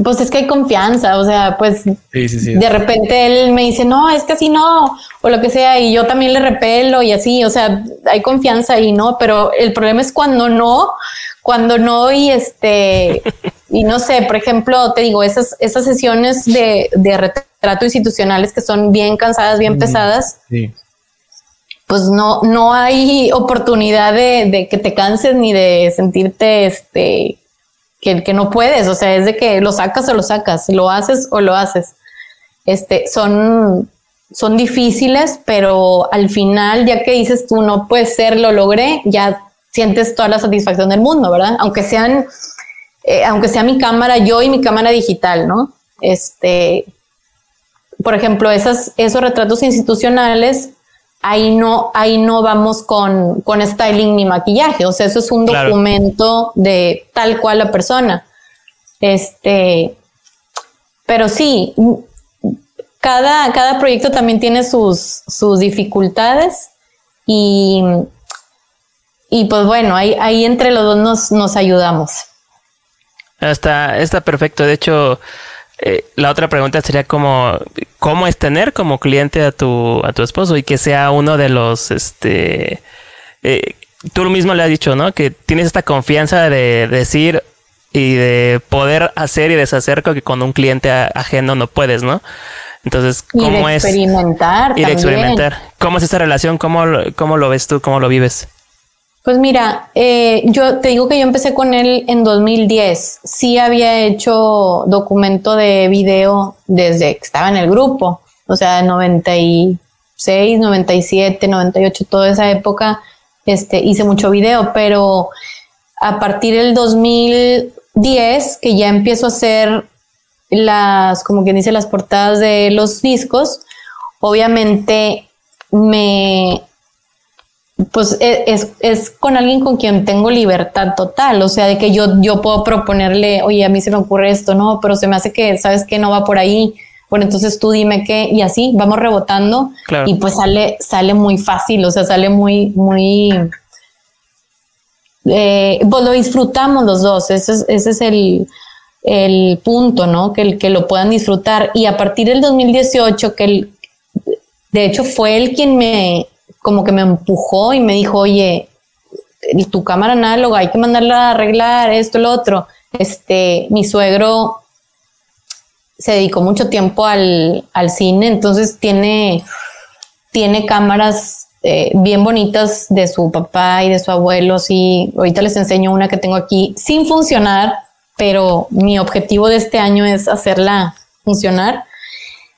Speaker 3: pues es que hay confianza, o sea, pues de repente él me dice, no, es que así no, o lo que sea, y yo también le repelo y así, o sea, hay confianza y no, pero el problema es cuando no, cuando no y este, y no sé, por ejemplo, te digo, esas, esas sesiones de, de retrato institucionales que son bien cansadas, bien pesadas, pues no, no hay oportunidad de, de que te canses ni de sentirte, este, que, que no puedes, o sea, es de que lo sacas o lo sacas, lo haces o lo haces. Este, son, son difíciles, pero al final, ya que dices tú, no puede ser, lo logré, ya sientes toda la satisfacción del mundo, ¿verdad? Aunque sean, eh, aunque sea mi cámara, yo y mi cámara digital, ¿no? Este, por ejemplo, esas, esos retratos institucionales, ahí no, ahí no vamos con, con styling ni maquillaje. O sea, eso es un documento de tal cual la persona. Este, pero sí, cada, cada proyecto también tiene sus, sus dificultades y, y pues bueno, ahí, ahí entre los dos nos, nos ayudamos.
Speaker 1: Está, está perfecto. De hecho, eh, la otra pregunta sería como, ¿cómo es tener como cliente a tu, a tu esposo y que sea uno de los, este, eh, tú mismo le has dicho, ¿no? Que tienes esta confianza de decir y de poder hacer y deshacer que con un cliente ajeno no puedes, ¿no? Entonces, ¿cómo
Speaker 3: es? Experimentar.
Speaker 1: Y de experimentar. ¿Cómo es esa relación? ¿Cómo, ¿Cómo lo ves tú? ¿Cómo lo vives?
Speaker 3: Pues mira, eh, yo te digo que yo empecé con él en 2010. Sí había hecho documento de video desde que estaba en el grupo, o sea, 96, 97, 98, toda esa época, este, hice mucho video, pero a partir del 2010, que ya empiezo a hacer las, como quien dice, las portadas de los discos, obviamente me pues e, es, es, con alguien con quien tengo libertad total, o sea, de que yo, yo puedo proponerle, oye, a mí se me ocurre esto, no, pero se me hace que, sabes que no va por ahí, bueno, entonces tú dime qué, y así vamos rebotando, y pues sale, sale muy fácil, o sea, sale muy, muy, eh, pues lo disfrutamos los dos, ese es, ese es el, el punto, ¿no? Que, que lo puedan disfrutar, y a partir del 2018, que el, de hecho fue él quien me como que me empujó y me dijo, oye, tu cámara análoga, hay que mandarla a arreglar esto, lo otro. Este, mi suegro se dedicó mucho tiempo al, cine, entonces tiene, tiene cámaras eh, bien bonitas de su papá y de su abuelo. Sí, ahorita les enseño una que tengo aquí sin funcionar, pero mi objetivo de este año es hacerla funcionar.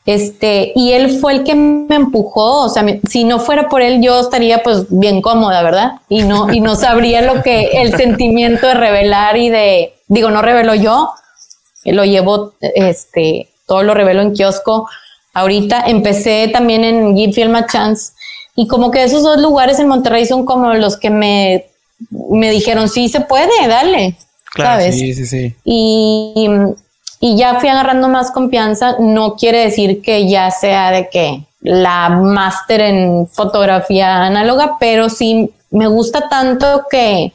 Speaker 3: Este, y él fue el que me empujó, o sea, si no fuera por él, yo estaría pues bien cómoda, ¿verdad? Y no, y no sabría lo que el sentimiento de revelar y de, digo, no revelo yo, lo llevo, este, todo lo revelo en kiosco. Ahorita empecé también en Give Film a Chance y como que esos dos lugares en Monterrey son como los que me, me dijeron, sí se puede, dale. Claro, ¿sabes? sí, sí, sí. Y, y ya fui agarrando más confianza, no quiere decir que ya sea de que la máster en fotografía análoga, pero sí me gusta tanto que,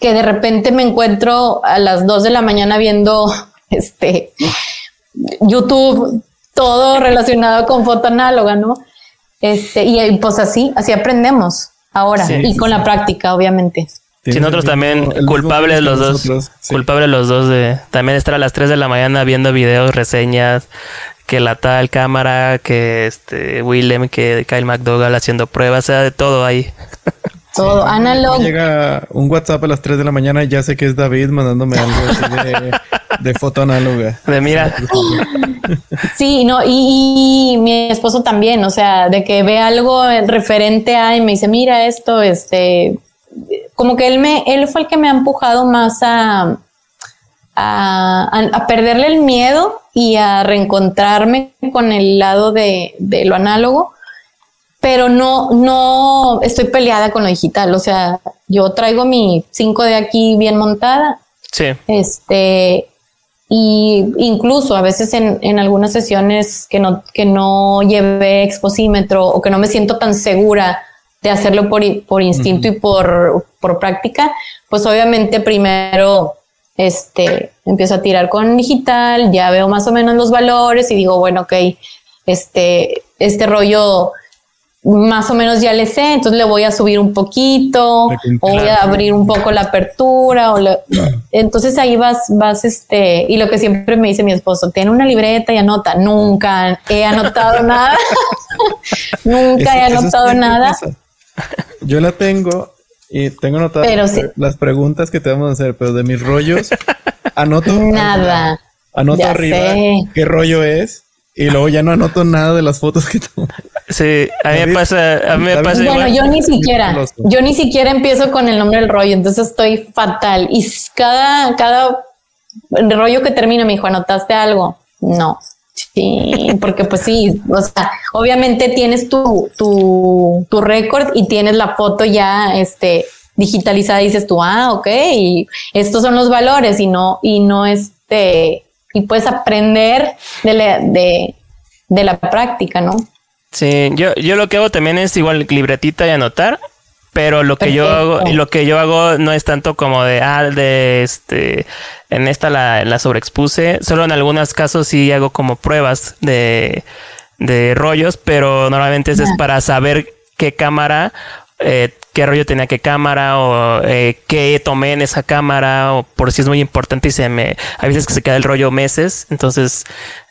Speaker 3: que de repente me encuentro a las 2 de la mañana viendo este YouTube, todo relacionado con foto análoga, ¿no? Este, y pues así, así aprendemos ahora y con la práctica, obviamente.
Speaker 1: Sí, nosotros también culpables los dos. Culpables los dos de también estar a las 3 de la mañana viendo videos, reseñas, que la tal cámara, que este Willem, que Kyle McDougall haciendo pruebas, o sea, de todo ahí.
Speaker 3: Todo, análogo.
Speaker 2: Llega un WhatsApp a las 3 de la mañana y ya sé que es David mandándome algo de, de, foto análoga.
Speaker 1: De mira.
Speaker 3: Sí, no, y, y, mi esposo también, o sea, de que ve algo referente a y me dice, mira esto, este, como que él, me, él fue el que me ha empujado más a, a, perderle el miedo y a reencontrarme con el lado de, lo análogo, pero no, no estoy peleada con lo digital. O sea, yo traigo mi 5 de aquí bien montada.
Speaker 1: Sí.
Speaker 3: Este, y incluso a veces en, en, algunas sesiones que no, que no llevé exposímetro o que no me siento tan segura de hacerlo por, por instinto y por, por, práctica, pues obviamente primero este, empiezo a tirar con digital, ya veo más o menos los valores y digo, bueno, ok, este, este rollo más o menos ya le sé, entonces le voy a subir un poquito, o voy a abrir un poco la apertura, o entonces ahí vas, vas, este, y lo que siempre me dice mi esposo, tiene una libreta y anota, nunca he anotado nada, nunca he anotado nada.
Speaker 2: Yo la tengo y tengo anotadas las preguntas que te vamos a hacer, pero de mis rollos, anoto
Speaker 3: nada.
Speaker 2: Anoto arriba qué rollo es y luego ya no anoto nada de las fotos que tomo.
Speaker 1: Sí, a mí me pasa, a mí me pasa
Speaker 3: Bueno, yo ni siquiera, yo ni siquiera empiezo con el nombre del rollo, entonces estoy fatal. Y cada, cada rollo que termino me dijo, ¿anotaste algo? No. Sí, porque pues sí, o sea, obviamente tienes tu, tu, tu récord y tienes la foto ya este, digitalizada y dices tú, ah, ok, y estos son los valores y no, y no este, y puedes aprender de la, de, de la práctica, ¿no?
Speaker 1: Sí, yo, yo lo que hago también es igual libretita y anotar, pero lo que yo hago, lo que yo hago no es tanto como de, ah, de este, en esta la, la sobreexpuse, solo en algunos casos sí hago como pruebas de, de rollos, pero normalmente es para saber qué cámara eh, qué rollo tenía qué cámara o eh, qué tomé en esa cámara o por si es muy importante y se me hay veces que se queda el rollo meses entonces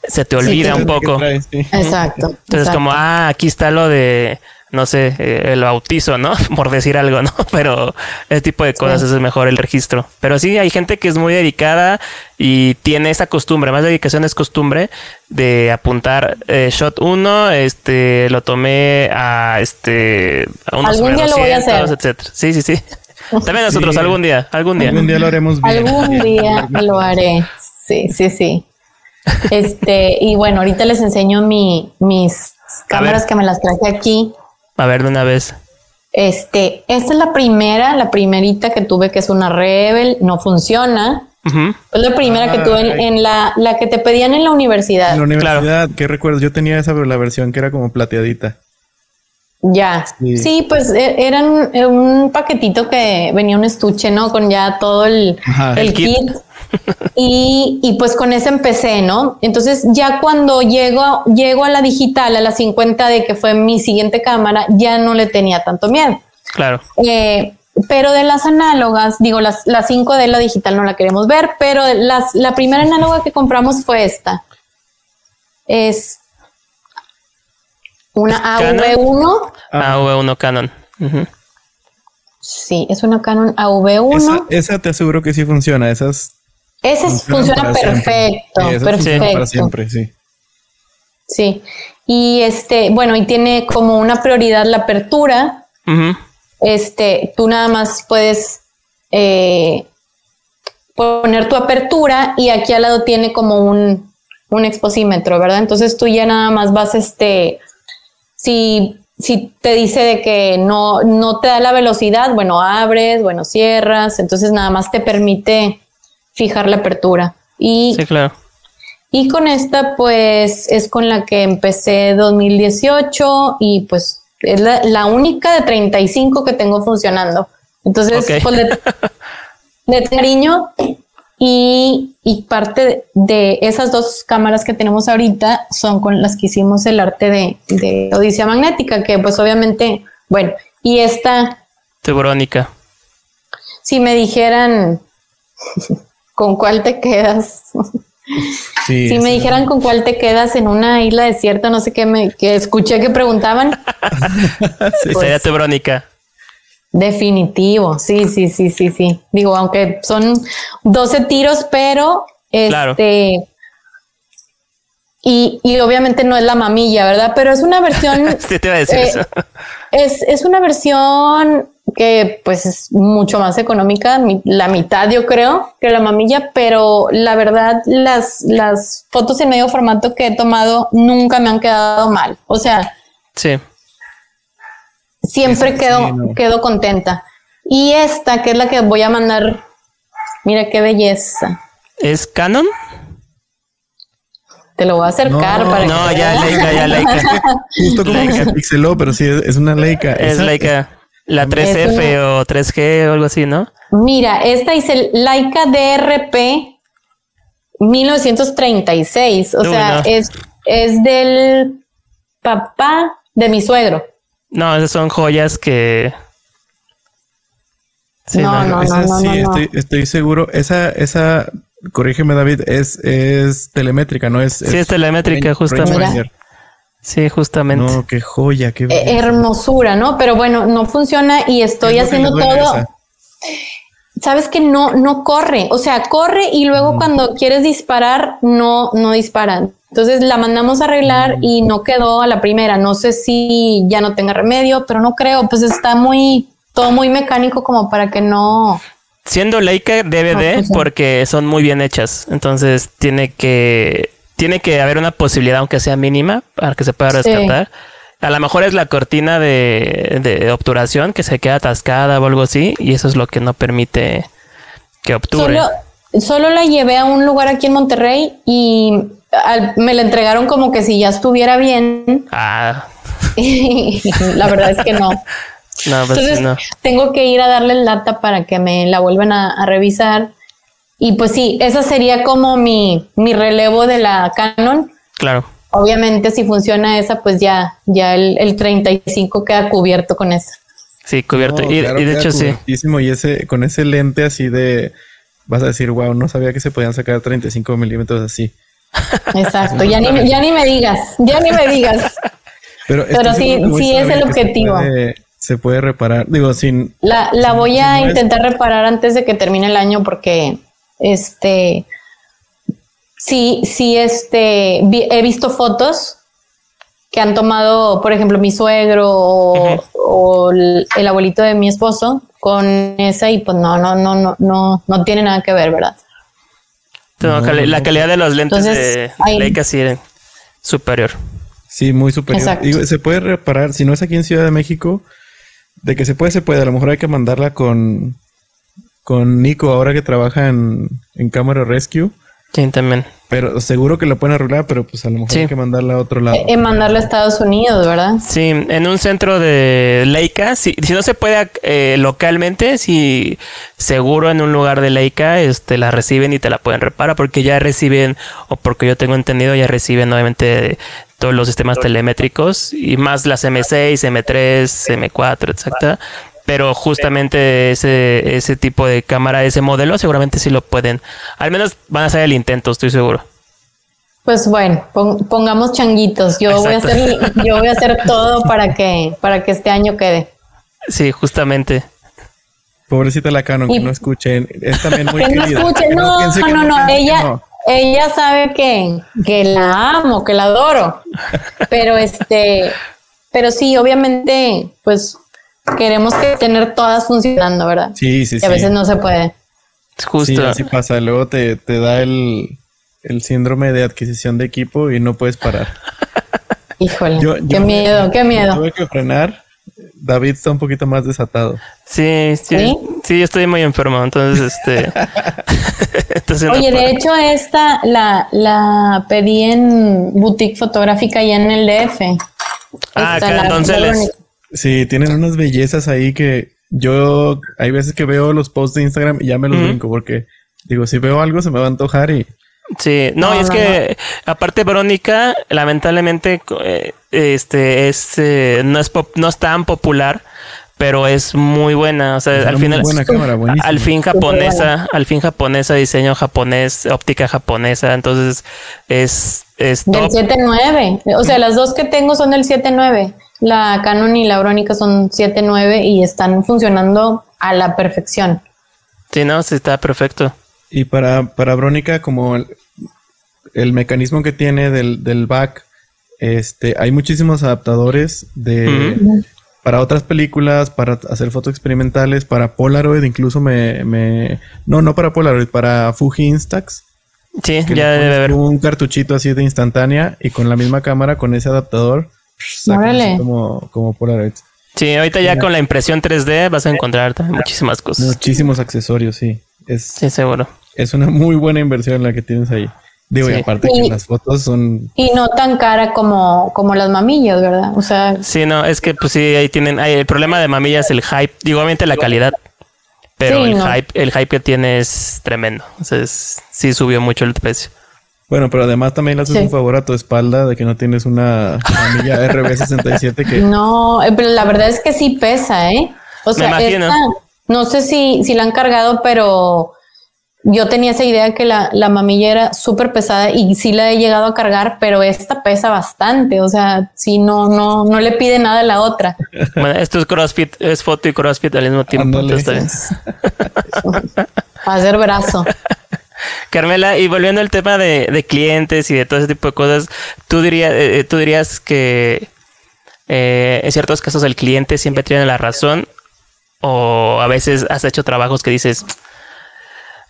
Speaker 1: se te olvida un poco.
Speaker 3: Exacto
Speaker 1: entonces como ah aquí está lo de no sé, eh, el bautizo, ¿no? Por decir algo, ¿no? Pero ese tipo de cosas es mejor el registro. Pero sí, hay gente que es muy dedicada y tiene esa costumbre, más dedicación es costumbre de apuntar eh, shot 1, este, lo tomé a este, a unos
Speaker 3: algún día lo voy a hacer.
Speaker 1: etcétera. Sí, sí, sí. También nosotros algún día, algún día.
Speaker 2: Algún día lo haremos
Speaker 3: bien. Algún día lo haré. Sí, sí, sí. Este, y bueno, ahorita les enseño mi, mis cámaras que me las traje aquí.
Speaker 1: A ver, de una vez.
Speaker 3: Este, esta es la primera, la primerita que tuve, que es una Rebel, no funciona. Es la primera que tuve en, la, la que te pedían en la universidad.
Speaker 2: En la universidad, qué recuerdo. Yo tenía esa la versión que era como plateadita.
Speaker 3: Ya, sí, pues e, eran un paquetito que venía un estuche, ¿no? Con ya todo el, el, kit. Y, y, pues con ese empecé, ¿no? Entonces ya cuando llego, llego a la digital, a la 50 de que fue mi siguiente cámara, ya no le tenía tanto miedo.
Speaker 1: Claro.
Speaker 3: Eh, pero de las análogas, digo, las, las 5 de la digital no la queremos ver, pero las, la primera análoga que compramos fue esta. Es una AV1.
Speaker 1: AV1 Canon.
Speaker 3: Sí, es una Canon AV1.
Speaker 2: Esa, esa, te aseguro que sí funciona. Esas
Speaker 3: ese funciona perfecto, perfecto.
Speaker 2: para siempre, sí.
Speaker 3: Sí. Y este, bueno, y tiene como una prioridad la apertura. Este, tú nada más puedes eh, poner tu apertura y aquí al lado tiene como un, un exposímetro, ¿verdad? Entonces tú ya nada más vas, este, si, si te dice de que no, no te da la velocidad, bueno, abres, bueno, cierras, entonces nada más te permite fijar la apertura. Y,
Speaker 1: sí, claro.
Speaker 3: Y con esta, pues, es con la que empecé 2018 y pues es la, única de 35 que tengo funcionando. Entonces, pues, de, cariño y, y, parte de esas dos cámaras que tenemos ahorita son con las que hicimos el arte de, de Odisea Magnética, que pues obviamente, bueno, y esta...
Speaker 1: De Verónica.
Speaker 3: Si me dijeran ¿con cuál te quedas? si me dijeran con cuál te quedas en una isla desierta, no sé qué me que escuché que preguntaban.
Speaker 1: sí, pues sería tu Verónica.
Speaker 3: Definitivo, sí, sí, sí, sí, sí. Digo, aunque son 12 tiros, pero este. Y, y, obviamente no es la mamilla, ¿verdad? Pero es una versión.
Speaker 1: sí, te iba a decir eh, eso.
Speaker 3: Es, es una versión que pues es mucho más económica, la mitad yo creo que la mamilla, pero la verdad las, las fotos en medio formato que he tomado nunca me han quedado mal. O sea,
Speaker 1: sí.
Speaker 3: siempre quedo, quedo contenta. Y esta, que es la que voy a mandar, mira qué belleza.
Speaker 1: ¿Es Canon?
Speaker 3: Te lo voy a acercar para
Speaker 1: no, ya Leica, ya Leica.
Speaker 2: Justo como que se pixeló, pero sí es una Leica.
Speaker 1: Es Leica. La 3F o 3G o algo así, ¿no?
Speaker 3: Mira, esta dice Leica DRP 1936. O sea, es, es del papá de mi suegro.
Speaker 1: No, esas son joyas que.
Speaker 2: no, no, no, no, sí, estoy, estoy, seguro. Esa, esa, corrígeme, David, es, es telemétrica, ¿no? Es,
Speaker 1: sí, es, telemétrica, justamente. Sí, justamente.
Speaker 2: No, qué joya, qué
Speaker 3: eh, hermosura, ¿no? Pero bueno, no funciona y estoy haciendo todo. Sabes que no, no corre, o sea, corre y luego mm. cuando quieres disparar, no, no disparan. Entonces la mandamos a arreglar mm. y no quedó a la primera. No sé si ya no tenga remedio, pero no creo, pues está muy, todo muy mecánico como para que no.
Speaker 1: Siendo Leica DVD, porque son muy bien hechas. Entonces tiene que tiene que haber una posibilidad, aunque sea mínima, para que se pueda rescatar. A lo mejor es la cortina de, obturación que se queda atascada o algo así, y eso es lo que no permite que obture.
Speaker 3: Solo, la llevé a un lugar aquí en Monterrey y me la entregaron como que si ya estuviera bien. Ah. la verdad es que no. No, pues Entonces, no. tengo que ir a darle el lata para que me la vuelvan a revisar y pues sí, esa sería como mi, mi relevo de la Canon.
Speaker 1: Claro.
Speaker 3: Obviamente, si funciona esa, pues ya, ya el, el 35 queda cubierto con esa.
Speaker 1: Sí, cubierto. y, de hecho, sí.
Speaker 2: Y ese, con ese lente así de, vas a decir, wow, no sabía que se podían sacar 35 milímetros así.
Speaker 3: Exacto, ya, ni, ya ni me digas, ya ni me digas. Pero, sí, sí es el objetivo.
Speaker 2: Se puede, reparar, digo, sin...
Speaker 3: La, la voy a intentar reparar antes de que termine el año porque este, sí, sí, este, he visto fotos que han tomado, por ejemplo, mi suegro o, el, abuelito de mi esposo con esa y pues no, no, no, no, no, no tiene nada que ver, ¿verdad?
Speaker 1: la calidad de los lentes de Leica sí es superior.
Speaker 2: Sí, muy superior. se puede reparar, si no es aquí en Ciudad de México, de que se puede, se puede. A lo mejor hay que mandarla con, con Nico ahora que trabaja en, en Cámara Rescue.
Speaker 1: Sí, también.
Speaker 2: Pero seguro que la pueden arreglar, pero pues a lo mejor hay que mandarla a otro lado.
Speaker 3: En mandarla a Estados Unidos, ¿verdad?
Speaker 1: Sí, en un centro de Leica. Si, si no se puede eh, localmente, si seguro en un lugar de Leica, este, la reciben y te la pueden reparar, porque ya reciben, o porque yo tengo entendido, ya reciben obviamente todos los sistemas telemétricos y más las M6, M3, M4, etcétera pero justamente ese, ese tipo de cámara, ese modelo, seguramente sí lo pueden. Al menos van a hacer el intento, estoy seguro.
Speaker 3: Pues bueno, pongamos changuitos. Yo voy a hacer, yo voy a hacer todo para que, para que este año quede.
Speaker 1: Sí, justamente.
Speaker 2: Pobrecita la Canon, que no escuchen. Es también muy
Speaker 3: que No escuchen, no, no, no, ella, ella sabe que, que la amo, que la adoro. Pero este, pero sí, obviamente, pues queremos que tener todas funcionando, ¿verdad?
Speaker 2: Sí, sí,
Speaker 3: sí. a veces no se puede.
Speaker 2: Justo. Sí, así pasa. Luego te, te da el, el, síndrome de adquisición de equipo y no puedes parar.
Speaker 3: Híjole, qué miedo, qué miedo.
Speaker 2: Tuve que frenar. David está un poquito más desatado.
Speaker 1: Sí, sí, sí, estoy muy enfermo, entonces este.
Speaker 3: Oye, de hecho esta la, la pedí en boutique fotográfica y en el DF.
Speaker 1: Ah, acá entonces
Speaker 2: Sí, tienen unas bellezas ahí que yo hay veces que veo los posts de Instagram y ya me los brinco porque digo, si veo algo se me va a antojar y...
Speaker 1: Sí, no, y es que aparte Verónica, lamentablemente, eh, este es eh, no es no es tan popular, pero es muy buena, o sea, al final al fin japonesa, al fin japonesa, diseño japonés, óptica japonesa, entonces es es
Speaker 3: top. Del 7.9, o sea, las dos que tengo son del 7.9. La Canon y la Brónica son 7.9 y están funcionando a la perfección.
Speaker 1: Sí, no, sí está perfecto.
Speaker 2: Y para, para Brónica, como el, mecanismo que tiene del, back, este, hay muchísimos adaptadores de para otras películas, para hacer fotos experimentales, para Polaroid, incluso me, me no, no para Polaroid, para Fuji Instax.
Speaker 1: Sí, ya debe haber
Speaker 2: un cartuchito así de instantánea y con la misma cámara con ese adaptador como, como Polaroid.
Speaker 1: Sí, ahorita ya con la impresión 3D vas a encontrar muchísimas cosas.
Speaker 2: Muchísimos accesorios, sí. Es,
Speaker 1: sí, seguro.
Speaker 2: Es una muy buena inversión la que tienes ahí. Digo, y aparte que las fotos son...
Speaker 3: Y no tan cara como, como las mamillas, ¿verdad? O sea...
Speaker 1: Sí, no, es que pues sí, ahí tienen... el problema de mamillas el hype, digo, obviamente la calidad. Pero el hype, el hype que tiene es tremendo. Entonces, sí subió mucho el precio.
Speaker 2: Bueno, pero además también le haces un favor a tu espalda de que no tienes una familia RB67 que...
Speaker 3: No, eh, pero la verdad es que sí pesa, ¿eh? O sea, no sé si, si la han cargado, pero yo tenía esa idea que la, la mamilla era súper pesada y sí la he llegado a cargar, pero esta pesa bastante. O sea, sí, no, no, no le pide nada a la otra.
Speaker 1: Bueno, esto es CrossFit, es foto y CrossFit al mismo tiempo.
Speaker 3: Hacer brazo.
Speaker 1: Carmela, y volviendo al tema de, clientes y de todo ese tipo de cosas, ¿tú, dirías, eh, eh, tú dirías que eh, en ciertos casos el cliente siempre tiene la razón o a veces has hecho trabajos que dices,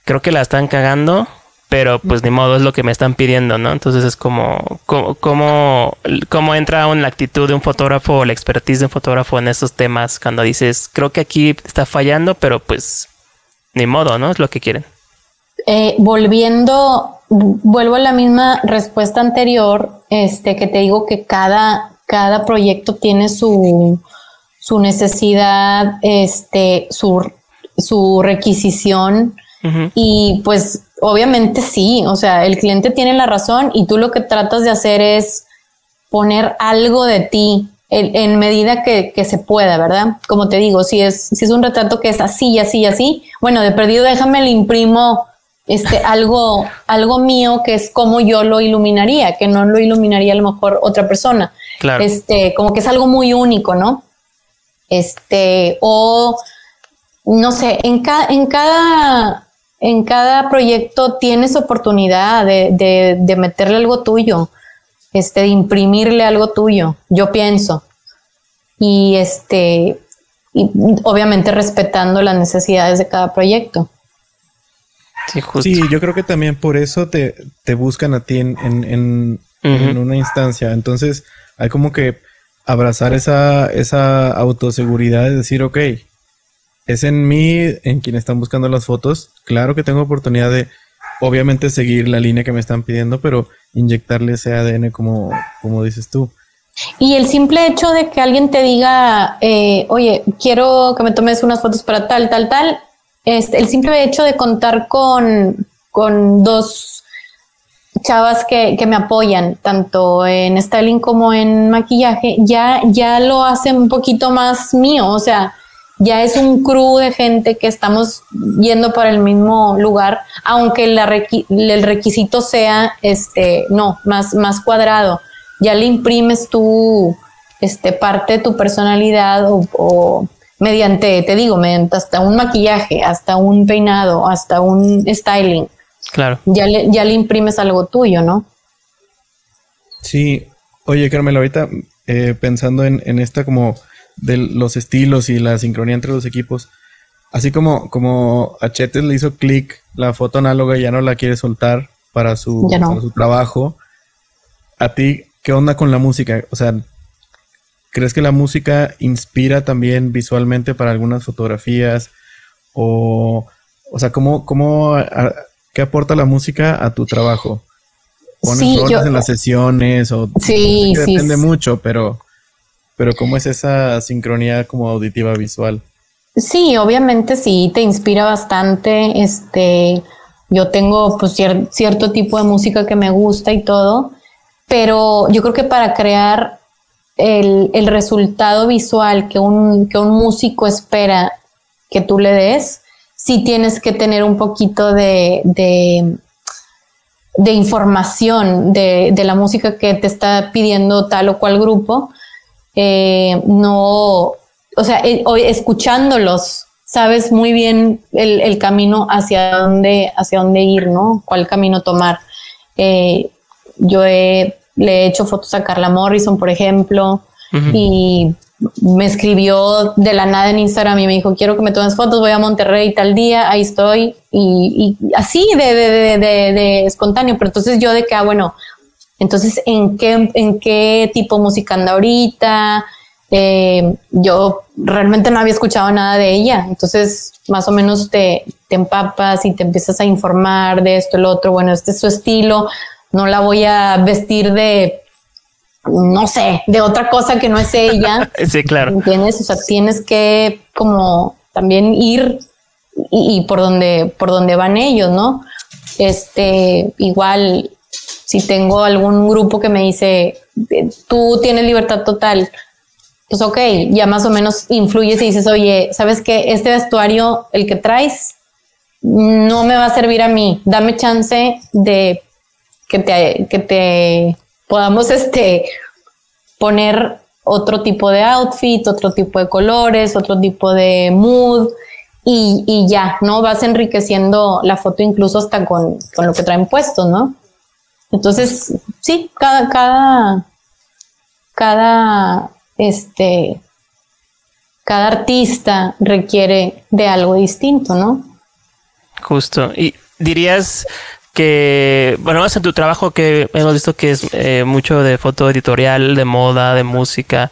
Speaker 1: creo que la están cagando, pero pues ni modo es lo que me están pidiendo, ¿no? Entonces es como, como, cómo entra en la actitud de un fotógrafo o la expertise de un fotógrafo en estos temas cuando dices, creo que aquí está fallando, pero pues ni modo, ¿no? Es lo que quieren.
Speaker 3: Eh, volviendo, vuelvo a la misma respuesta anterior, este, que te digo que cada, cada proyecto tiene su, su necesidad, este, su, su requisición y pues obviamente sí, o sea, el cliente tiene la razón y tú lo que tratas de hacer es poner algo de ti en, medida que, se pueda, ¿verdad? Como te digo, si es, si es un retrato que es así, así, así, bueno, de perdido déjame le imprimo este, algo, algo mío que es como yo lo iluminaría, que no lo iluminaría a lo mejor otra persona. Claro. Este, como que es algo muy único, ¿no? Este, o no sé, en, en cada en cada proyecto tienes oportunidad de, de, meterle algo tuyo, este, de imprimirle algo tuyo, yo pienso. Y este, y obviamente respetando las necesidades de cada proyecto.
Speaker 2: Sí, yo creo que también por eso te, te buscan a ti en, en, en, una instancia. Entonces, hay como que abrazar esa, esa autoseguridad de decir, ok, es en mí, en quien están buscando las fotos. Claro que tengo oportunidad de, obviamente, seguir la línea que me están pidiendo, pero inyectarle ese ADN como, como dices tú.
Speaker 3: Y el simple hecho de que alguien te diga, eh, oye, quiero que me tomes unas fotos para tal, tal, tal, es el simple hecho de contar con, con dos chavas que, que, me apoyan, tanto en styling como en maquillaje, ya, ya lo hace un poquito más mío. O sea, ya es un crew de gente que estamos yendo para el mismo lugar, aunque el requisito sea este, no, más, más cuadrado. Ya le imprimes tú este, parte de tu personalidad o, mediante, te digo, mediante hasta un maquillaje, hasta un peinado, hasta un styling.
Speaker 1: Claro.
Speaker 3: Ya le, ya le imprimes algo tuyo, ¿no?
Speaker 2: Sí. Oye, Carmela, ahorita eh, pensando en, en esta como de los estilos y la sincronía entre los equipos. Así como, como a Chetes le hizo clic la foto análoga y ya no la quiere soltar para su, su trabajo. A ti, ¿qué onda con la música? O sea, ¿crees que la música inspira también visualmente para algunas fotografías? O, o sea, ¿cómo, cómo, qué aporta la música a tu trabajo? ¿Pones sí, en las sesiones? O,
Speaker 3: sí, sí,
Speaker 2: depende mucho, pero... Pero ¿cómo es esa sincronía como auditiva visual?
Speaker 3: Sí, obviamente sí, te inspira bastante. Este, yo tengo pues cierto tipo de música que me gusta y todo, pero yo creo que para crear el, resultado visual que un, que un músico espera que tú le des, sí tienes que tener un poquito de, de, información de, de, la música que te está pidiendo tal o cual grupo eh, no, o sea, eh, escuchándolos, sabes muy bien el, camino hacia dónde, hacia dónde ir, ¿no? Cuál camino tomar. Eh, yo le he hecho fotos a Carla Morrison, por ejemplo, y me escribió de la nada en Instagram y me dijo, quiero que me tomes fotos, voy a Monterrey tal día, ahí estoy, y, así de, de, de, espontáneo, pero entonces yo de que, ah, bueno, entonces, ¿en qué, en qué tipo de anda ahorita? Eh, yo realmente no había escuchado nada de ella, entonces más o menos te, te empapas y te empiezas a informar de esto, el otro, bueno, este es su estilo, no la voy a vestir de, no sé, de otra cosa que no es ella.
Speaker 1: sí, claro.
Speaker 3: ¿Entiendes? O sea, tienes que como también ir y, por donde, por donde van ellos, ¿no? Este, igual, si tengo algún grupo que me dice, tú tienes libertad total, pues ok, ya más o menos influyes y dices, oye, ¿sabes qué? Este vestuario, el que traes, no me va a servir a mí. Dame chance de que te, que te podamos este, poner otro tipo de outfit, otro tipo de colores, otro tipo de mood y, ya, ¿no? Vas enriqueciendo la foto incluso hasta con, lo que traen puesto, ¿no? Entonces, sí, cada, cada, cada, este, cada artista requiere de algo distinto, ¿no?
Speaker 1: Justo. Y dirías que, bueno, más en tu trabajo que hemos visto que es eh, mucho de foto editorial, de moda, de música,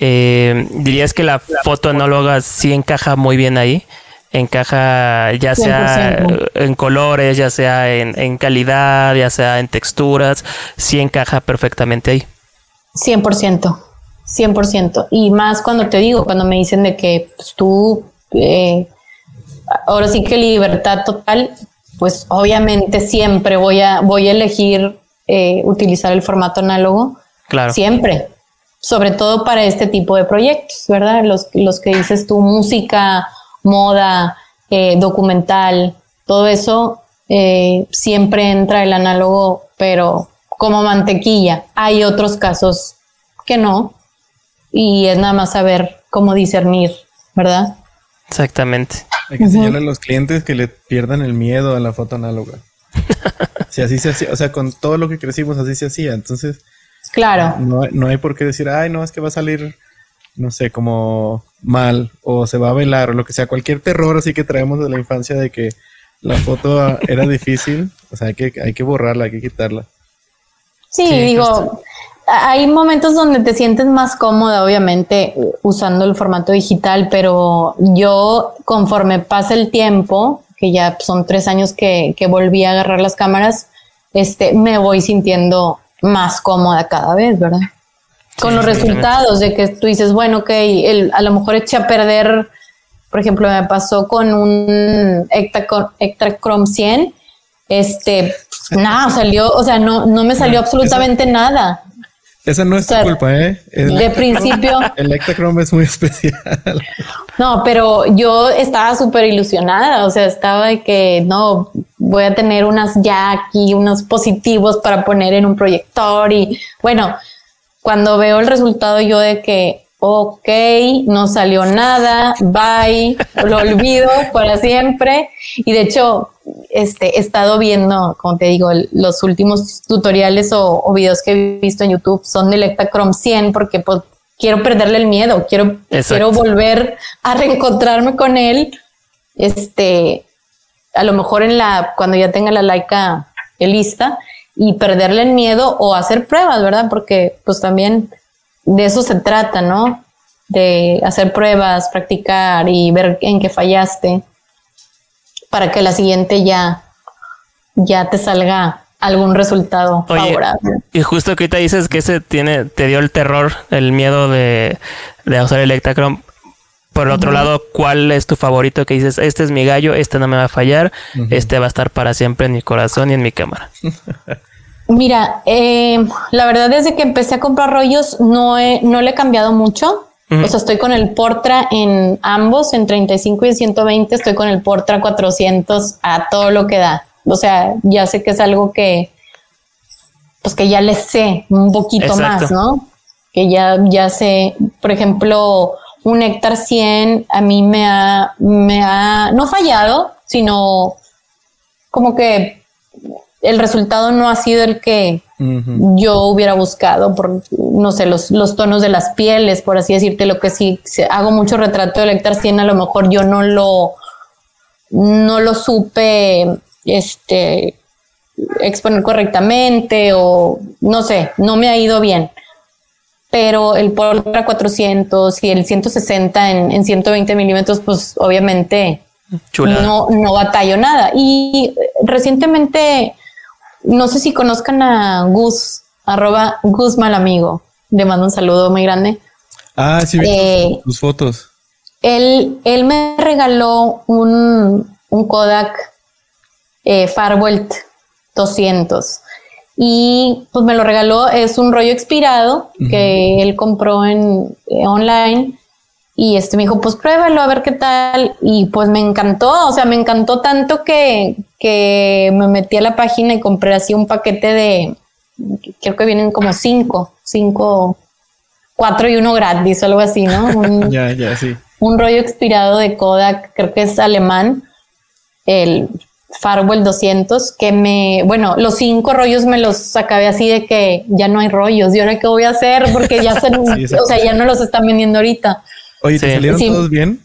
Speaker 1: eh, dirías que la foto análoga sí encaja muy bien ahí encaja ya sea en colores, ya sea en, calidad, ya sea en texturas, sí encaja perfectamente ahí.
Speaker 3: 100%, 100%. Y más cuando te digo, cuando me dicen de que pues, tú, eh, ahora sí que libertad total, pues obviamente siempre voy a, voy a elegir eh, utilizar el formato análogo.
Speaker 1: Claro.
Speaker 3: Siempre. Sobre todo para este tipo de proyectos, ¿verdad? Los, los que dices tú, música, moda, eh, documental, todo eso eh, siempre entra el análogo, pero como mantequilla. Hay otros casos que no, y es nada más saber cómo discernir, ¿verdad?
Speaker 1: Exactamente.
Speaker 2: Hay que enseñarle a los clientes que le pierdan el miedo a la foto análoga. si así se hacía, o sea, con todo lo que crecimos así se hacía, entonces...
Speaker 3: Claro.
Speaker 2: No, no hay por qué decir, ay, no, es que va a salir no sé, como mal o se va a velar o lo que sea, cualquier terror así que traemos de la infancia de que la foto era difícil, o sea, hay que, hay que borrarla, hay que quitarla.
Speaker 3: Sí, digo, hay momentos donde te sientes más cómoda, obviamente, usando el formato digital, pero yo conforme pasa el tiempo, que ya son tres años que, que volví a agarrar las cámaras, este, me voy sintiendo más cómoda cada vez, ¿verdad? con los resultados de que tú dices, bueno, ok, el, a lo mejor eché a perder, por ejemplo, me pasó con un Ektachrome 100, este, nada, salió, o sea, no, no me salió absolutamente nada.
Speaker 2: Esa no es tu culpa, ¿eh?
Speaker 3: de principio.
Speaker 2: El Ektachrome es muy especial.
Speaker 3: No, pero yo estaba súper ilusionada, o sea, estaba de que no, voy a tener unas ya aquí, unos positivos para poner en un proyector y bueno, cuando veo el resultado yo de que, ok, no salió nada, bye, lo olvido para siempre. Y de hecho, este, he estado viendo, como te digo, los últimos tutoriales o, videos que he visto en YouTube son de Electachrome 100 porque pues, quiero perderle el miedo, quiero, quiero volver a reencontrarme con él. Este, a lo mejor en la, cuando ya tenga la laica lista, y perderle el miedo o hacer pruebas, ¿verdad? Porque pues también de eso se trata, ¿no? De hacer pruebas, practicar y ver en qué fallaste para que la siguiente ya, ya te salga algún resultado favorable.
Speaker 1: Y justo que te dices que ese tiene, te dio el terror, el miedo de, de usar el Electachrome. Por el otro lado, ¿cuál es tu favorito que dices, este es mi gallo, este no me va a fallar, este va a estar para siempre en mi corazón y en mi cámara?
Speaker 3: Mira, eh, la verdad desde que empecé a comprar rollos no, no le he cambiado mucho. O sea, estoy con el Portra en ambos, en 35 y 120, estoy con el Portra 400 a todo lo que da. O sea, ya sé que es algo que, pues que ya le sé un poquito más, ¿no? Que ya, ya sé, por ejemplo, un Hectar 100 a mí me ha, me ha, no fallado, sino como que el resultado no ha sido el que yo hubiera buscado por, no sé, los, los, tonos de las pieles, por así decirte, lo que sí, hago mucho retrato de Hector 100, a lo mejor yo no lo, no lo supe, este, exponer correctamente o no sé, no me ha ido bien. Pero el Portra 400 y el 160 en, en 120 milímetros, pues obviamente no, no batallo nada. Y recientemente no sé si conozcan a Gus, arroba Gus Malamigo. Le mando un saludo muy grande.
Speaker 2: Ah, sí, vi tus, eh, fotos.
Speaker 3: él, él me regaló un, un Kodak eh, Farbolt 200 y pues me lo regaló, es un rollo expirado que él compró en eh, online y este me dijo, pues pruébalo a ver qué tal. Y pues me encantó, o sea, me encantó tanto que, que me metí a la página y compré así un paquete de, creo que vienen como cinco, cinco, cuatro y uno gratis o algo así, ¿no?
Speaker 2: ya, ya, sí.
Speaker 3: Un rollo expirado de Kodak, creo que es alemán, el Farwell 200, que me, bueno, los cinco rollos me los acabé así de que ya no hay rollos, ¿y ahora qué voy a hacer? Porque ya se, o sea, ya no los están vendiendo ahorita.
Speaker 2: Oye, ¿te salieron todos bien?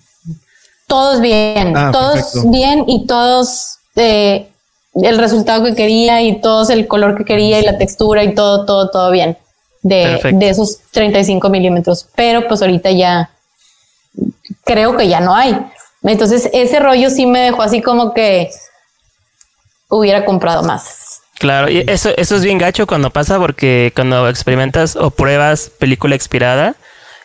Speaker 3: Todos bien, ah, todos bien y todos eh, el resultado que quería y todos el color que quería y la textura y todo, todo, todo bien de, de esos 35 milímetros. Pero pues ahorita ya creo que ya no hay. Entonces ese rollo sí me dejó así como que hubiera comprado más.
Speaker 1: Claro, y eso, eso es bien gacho cuando pasa porque cuando experimentas o pruebas película expirada,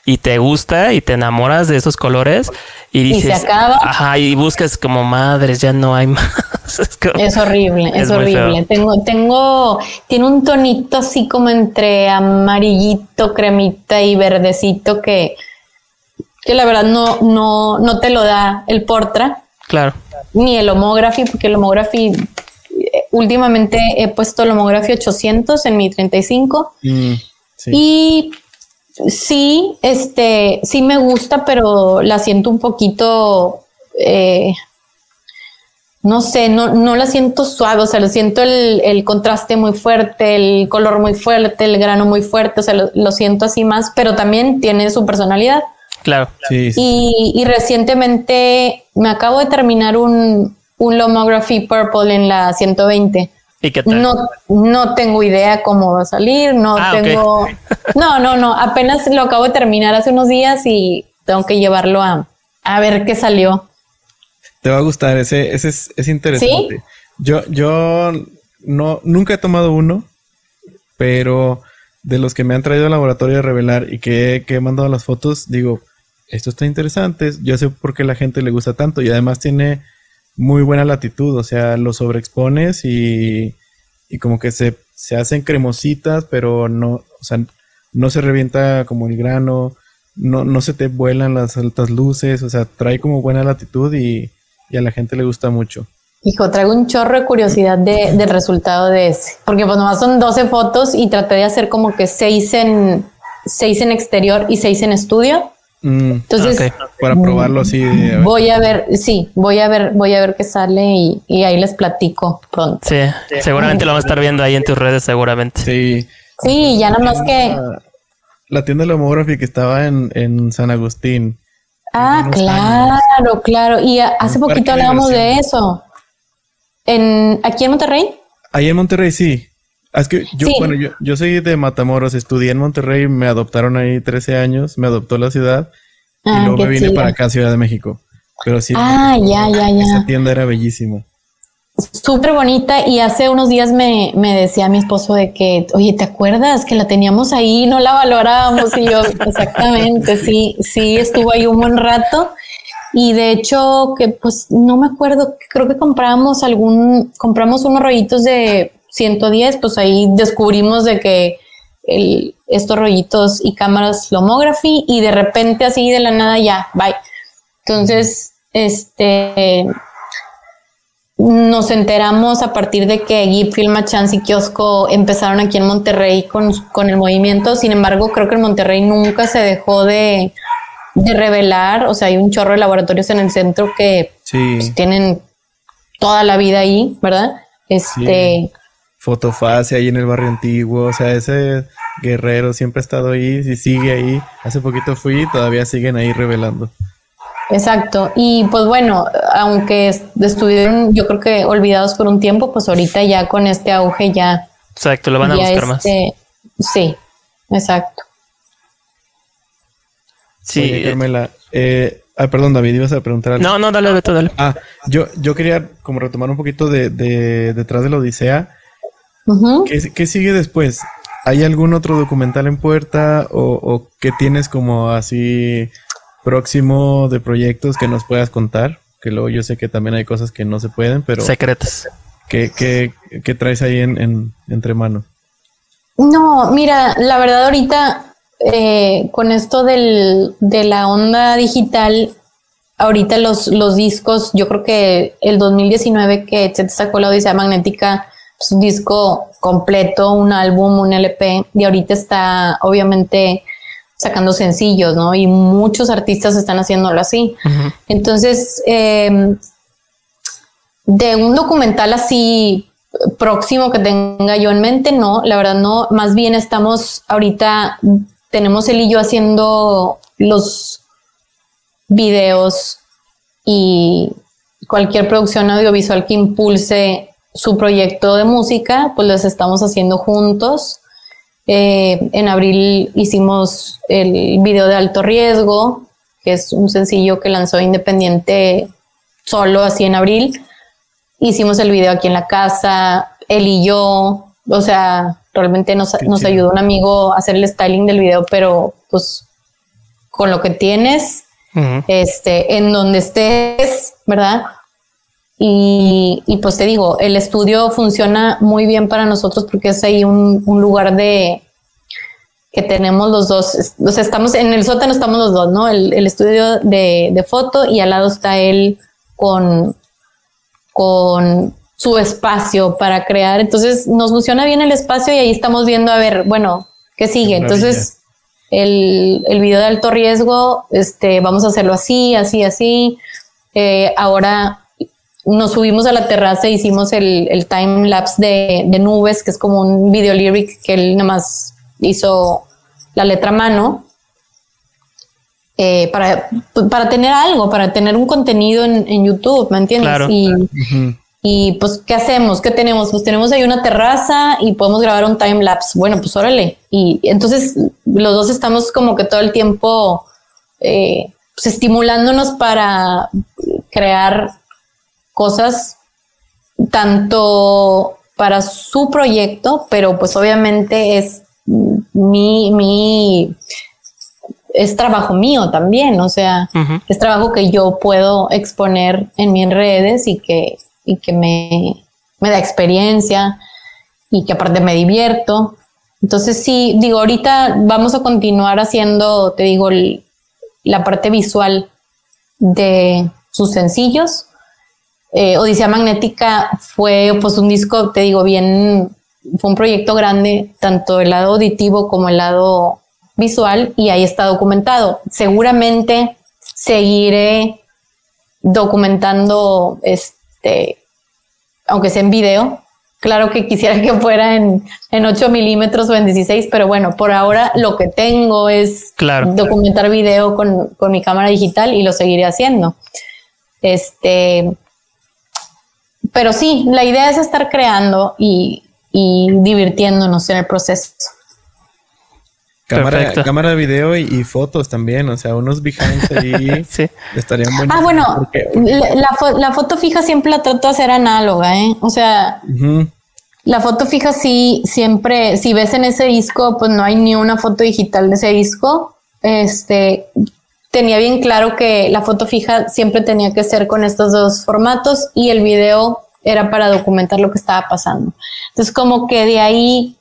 Speaker 1: y te gusta y te enamoras de esos colores y dices,
Speaker 3: y se acaba.
Speaker 1: ajá, y buscas como madres, ya no hay más.
Speaker 3: es, horrible, es, horrible. Tengo, tengo, tiene un tonito así como entre amarillito, cremita y verdecito que, que la verdad no, no, no te lo da el Portra.
Speaker 1: Claro.
Speaker 3: Ni el Homography, porque el Homography eh, últimamente he puesto el Homography 800 en mi 35. Mm, y sí, este, sí me gusta, pero la siento un poquito, eh, no sé, no, no la siento suave, o sea, lo siento el, contraste muy fuerte, el color muy fuerte, el grano muy fuerte, o sea, lo, siento así más, pero también tiene su personalidad.
Speaker 1: Claro.
Speaker 3: Sí, Y, y, recientemente me acabo de terminar un, un Lomography Purple en la 120 no, no tengo idea cómo va a salir, no ah, tengo... No, no, no, apenas lo acabo de terminar hace unos días y tengo que llevarlo a, a ver qué salió.
Speaker 2: Te va a gustar, ese, ese es, es interesante. Yo, yo no, nunca he tomado uno, pero de los que me han traído al laboratorio a revelar y que, que he mandado las fotos, digo, esto está interesante, yo sé por qué la gente le gusta tanto y además tiene muy buena latitud, o sea, lo sobreexpones y, y como que se, se hacen cremositas, pero no, o sea, no se revienta como el grano, no, no se te vuelan las altas luces, o sea, trae como buena latitud y, y a la gente le gusta mucho.
Speaker 3: Hijo, traigo un chorro de curiosidad de, del resultado de ese, porque pues nomás son 12 fotos y traté de hacer como que 6 en, 6 en exterior y 6 en estudio
Speaker 2: Mm, Entonces, para probarlo así.
Speaker 3: Voy a ver, sí, voy a ver, voy a ver qué sale y, ahí les platico pronto.
Speaker 1: Sí, seguramente lo vamos a estar viendo ahí en tus redes, seguramente.
Speaker 2: Sí.
Speaker 3: Sí, ya nada más que.
Speaker 2: La tienda de Lomography que estaba en, San Agustín.
Speaker 3: Ah, claro, claro. Y hace poquito hablábamos de eso. En, ¿Aquí en Monterrey?
Speaker 2: Ahí en Monterrey, sí. Ah, es que yo, bueno, yo, yo soy de Matamoros, estudié en Monterrey, me adoptaron ahí 13 años, me adoptó la ciudad y ah, luego me vine para acá, Ciudad de México. Pero sí,
Speaker 3: ah, ya, ya, ya.
Speaker 2: Esa tienda era bellísima.
Speaker 3: Súper bonita y hace unos días me, me, decía mi esposo de que, oye, ¿te acuerdas que la teníamos ahí, no la valorábamos? Y yo, exactamente, sí, sí, estuvo ahí un buen rato. Y de hecho, que pues no me acuerdo, creo que compramos algún, compramos unos rollitos de 110, pues ahí descubrimos de que el, estos rollitos y cámaras Lomography y de repente así de la nada ya, bye. Entonces, este, nos enteramos a partir de que Gip, Filma, Chance y Kiosco empezaron aquí en Monterrey con, con, el movimiento. Sin embargo, creo que en Monterrey nunca se dejó de, de revelar. O sea, hay un chorro de laboratorios en el centro que pues, tienen toda la vida ahí, ¿verdad? Este,
Speaker 2: fotofase ahí en el barrio antiguo, o sea, ese guerrero siempre ha estado ahí y sigue ahí. Hace poquito fui y todavía siguen ahí revelando.
Speaker 3: Exacto, y pues bueno, aunque estuvieron yo creo que olvidados por un tiempo, pues ahorita ya con este auge ya...
Speaker 1: Exacto, lo van a buscar más. Este,
Speaker 3: sí, exacto.
Speaker 2: Sí. Carmela, eh, ah, perdón, David, ibas a preguntar algo.
Speaker 1: No, no, dale, Beto, dale.
Speaker 2: Ah, yo, yo quería como retomar un poquito de, de detrás de la Odisea. ¿Qué, sigue después? ¿Hay algún otro documental en puerta o, que tienes como así próximo de proyectos que nos puedas contar? Que luego yo sé que también hay cosas que no se pueden, pero...
Speaker 1: Secretas.
Speaker 2: ¿Qué, qué, traes ahí en, entre manos?
Speaker 3: No, mira, la verdad ahorita eh, con esto del, de la onda digital, ahorita los, los discos, yo creo que el 2019 que se sacó la Odisea Magnética, pues un disco completo, un álbum, un LP, y ahorita está obviamente sacando sencillos, ¿no? Y muchos artistas están haciéndolo así. Entonces, em, de un documental así próximo que tenga yo en mente, no, la verdad no, más bien estamos ahorita, tenemos él y yo haciendo los videos y cualquier producción audiovisual que impulse su proyecto de música, pues los estamos haciendo juntos. Eh, en abril hicimos el video de alto riesgo, que es un sencillo que lanzó Independiente solo así en abril. Hicimos el video aquí en la casa, él y yo, o sea, realmente nos, nos ayudó un amigo a hacer el styling del video, pero pues con lo que tienes, este, en donde estés, ¿verdad? Y, pues te digo, el estudio funciona muy bien para nosotros porque es ahí un, lugar de que tenemos los dos, o sea, estamos en el sótano, estamos los dos, ¿no? El, estudio de, foto y al lado está él con, con su espacio para crear. Entonces nos funciona bien el espacio y ahí estamos viendo, a ver, bueno, ¿qué sigue? Entonces el, el video de alto riesgo, este, vamos a hacerlo así, así, así. Eh, ahora nos subimos a la terraza e hicimos el, el time lapse de, de, nubes, que es como un video lyric que él nada más hizo la letra a mano. Eh, para, para tener algo, para tener un contenido en, en YouTube, ¿me entiendes? Y, y pues, ¿qué hacemos? ¿Qué tenemos? Pues tenemos ahí una terraza y podemos grabar un time lapse. Bueno, pues órale. Y entonces los dos estamos como que todo el tiempo eh, pues, estimulándonos para crear cosas tanto para su proyecto, pero pues obviamente es mi, mi, es trabajo mío también, o sea, es trabajo que yo puedo exponer en mis redes y que, y que me, me da experiencia y que aparte me divierto. Entonces sí, digo, ahorita vamos a continuar haciendo, te digo, la parte visual de sus sencillos, eh, Odisea Magnética fue pues un disco, te digo, bien, fue un proyecto grande, tanto el lado auditivo como el lado visual, y ahí está documentado. Seguramente seguiré documentando, este, aunque sea en video. Claro que quisiera que fuera en, en 8 milímetros o en 16, pero bueno, por ahora lo que tengo es documentar video con, con mi cámara digital y lo seguiré haciendo. Este, pero sí, la idea es estar creando y, divirtiéndonos en el proceso.
Speaker 2: Cámara, cámara de video y, fotos también, o sea, unos behind ahí sí. estarían buenos.
Speaker 3: Ah, bueno, la, foto fija siempre la trato de hacer análoga, ¿eh? O sea, la foto fija sí, siempre, si ves en ese disco, pues no hay ni una foto digital de ese disco. Este, tenía bien claro que la foto fija siempre tenía que ser con estos dos formatos y el video era para documentar lo que estaba pasando. Entonces, como que de ahí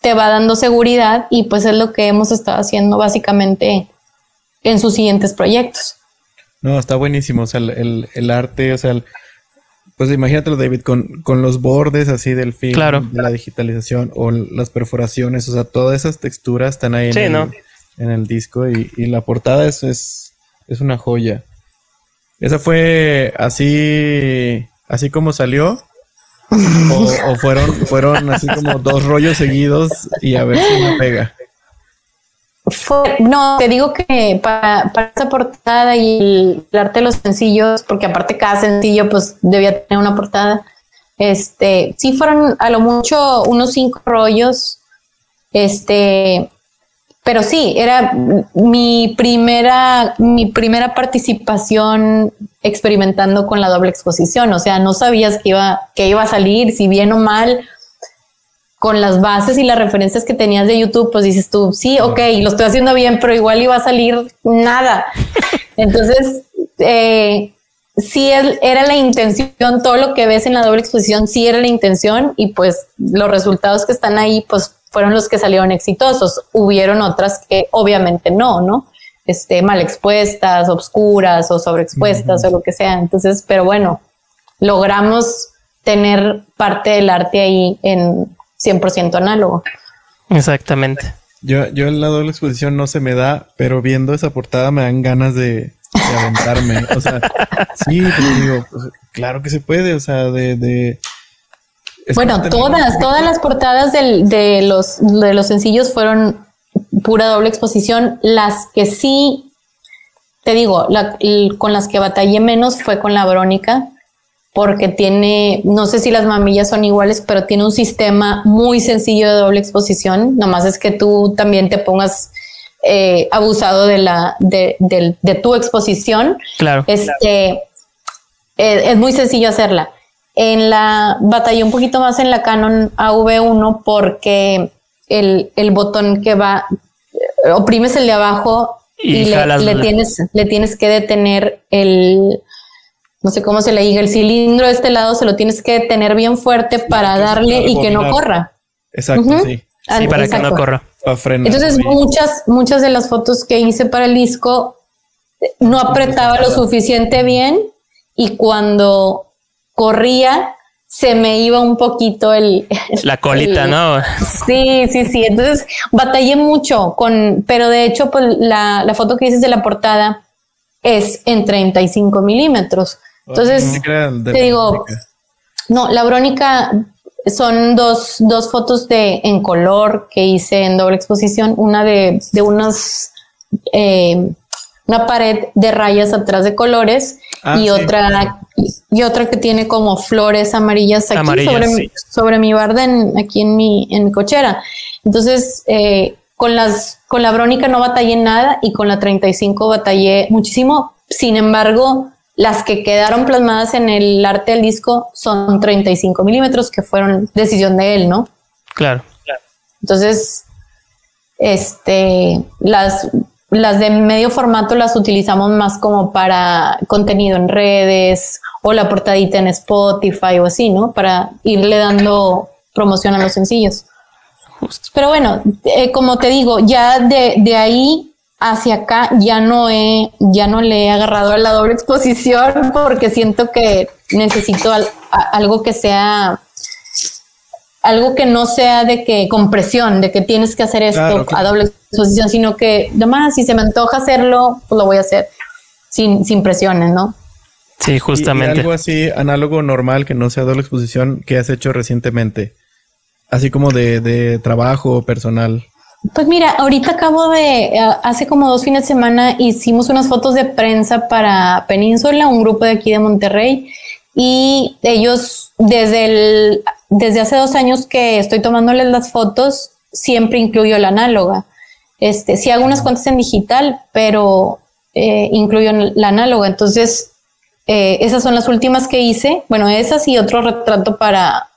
Speaker 3: te va dando seguridad y pues es lo que hemos estado haciendo básicamente en sus siguientes proyectos.
Speaker 2: No, está buenísimo, o sea, el, arte, o sea, pues imagínatelo David con, con los bordes así del film, de la digitalización o las perforaciones, o sea, todas esas texturas están ahí en, el, en el disco y, la portada es, es, es una joya. Esa fue así así como salió? o, fueron, fueron así como dos rollos seguidos y a ver si me pega.
Speaker 3: no, te digo que para, para esa portada y el, arte de los sencillos, porque aparte cada sencillo pues debía tener una portada, este, sí fueron a lo mucho unos cinco rollos, este, pero sí, era mi primera, mi primera participación experimentando con la doble exposición. O sea, no sabías que iba, que iba a salir, si bien o mal. con las bases y las referencias que tenías de YouTube, pues dices tú, sí, ok, lo estoy haciendo bien, pero igual iba a salir nada. Entonces, eh, sí era la intención, todo lo que ves en la doble exposición sí era la intención y pues los resultados que están ahí pues fueron los que salieron exitosos. Hubieron otras que obviamente no, ¿no? Este, mal expuestas, obscuras o sobreexpuestas o lo que sea. Entonces, pero bueno, logramos tener parte del arte ahí en 100% análogo.
Speaker 1: Exactamente.
Speaker 2: Yo, yo en la doble exposición no se me da, pero viendo esa portada me dan ganas de, aventarme. O sea, sí, digo, pues, claro que se puede, o sea, de...
Speaker 3: bueno, todas, todas las portadas de, los, de los sencillos fueron pura doble exposición. Las que sí, te digo, con las que batallé menos fue con la Verónica, porque tiene, no sé si las mamillas son iguales, pero tiene un sistema muy sencillo de doble exposición. Nomás es que tú también te pongas eh, abusado de la de, tu exposición.
Speaker 1: Claro.
Speaker 3: Este eh, es muy sencillo hacerla. En la batallé un poquito más en la Canon AV1 porque el, el botón que va, oprimes el de abajo y, le, tienes, le tienes que detener el, no sé cómo se le diga, el cilindro de este lado se lo tienes que tener bien fuerte para darle y que no corra.
Speaker 2: Exacto, sí.
Speaker 1: Sí, para que no corra.
Speaker 3: Entonces, muchas, muchas de las fotos que hice para el disco no apretaba lo suficiente bien y cuando corría se me iba un poquito el...
Speaker 1: La colita, ¿no?
Speaker 3: Sí, sí, sí. Entonces batallé mucho con, pero de hecho, pues la, la foto que dices de la portada es en 35 milímetros. Entonces, te digo, no, la brónica son dos, dos fotos de en color que hice en doble exposición, una de, de unos, eh, una pared de rayas atrás de colores ah, y otra y otra que tiene como flores amarillas aquí sobre, mi, sobre mi barda aquí en mi, en mi cochera. Entonces, eh, con las, con la brónica no batallé nada y con la 35 batallé muchísimo. Sin embargo, las que quedaron plasmadas en el arte del disco son 35 milímetros, que fueron decisión de él, ¿no?
Speaker 1: Claro.
Speaker 3: Entonces, este, las, las de medio formato las utilizamos más como para contenido en redes o la portadita en Spotify o así, ¿no? Para irle dando promoción a los sencillos. Pero bueno, eh, como te digo, ya de, de ahí hacia acá ya no he, ya no le he agarrado a la doble exposición porque siento que necesito algo que sea algo que no sea de que compresión, de que tienes que hacer esto a doble exposición, sino que además si se me antoja hacerlo, pues lo voy a hacer sin, sin presiones, ¿no?
Speaker 1: Sí, justamente.
Speaker 2: algo así análogo normal que no sea doble exposición que has hecho recientemente, así como de, de trabajo personal.
Speaker 3: Pues mira, ahorita acabo de, eh, hace como dos fines de semana hicimos unas fotos de prensa para Península, un grupo de aquí de Monterrey, y ellos desde el, desde hace dos años que estoy tomándoles las fotos, siempre incluyo la análoga. Este, sí hago unas cuantas en digital, pero eh, incluyo la análoga. Entonces, eh, esas son las últimas que hice. Bueno, esas y otro retrato para,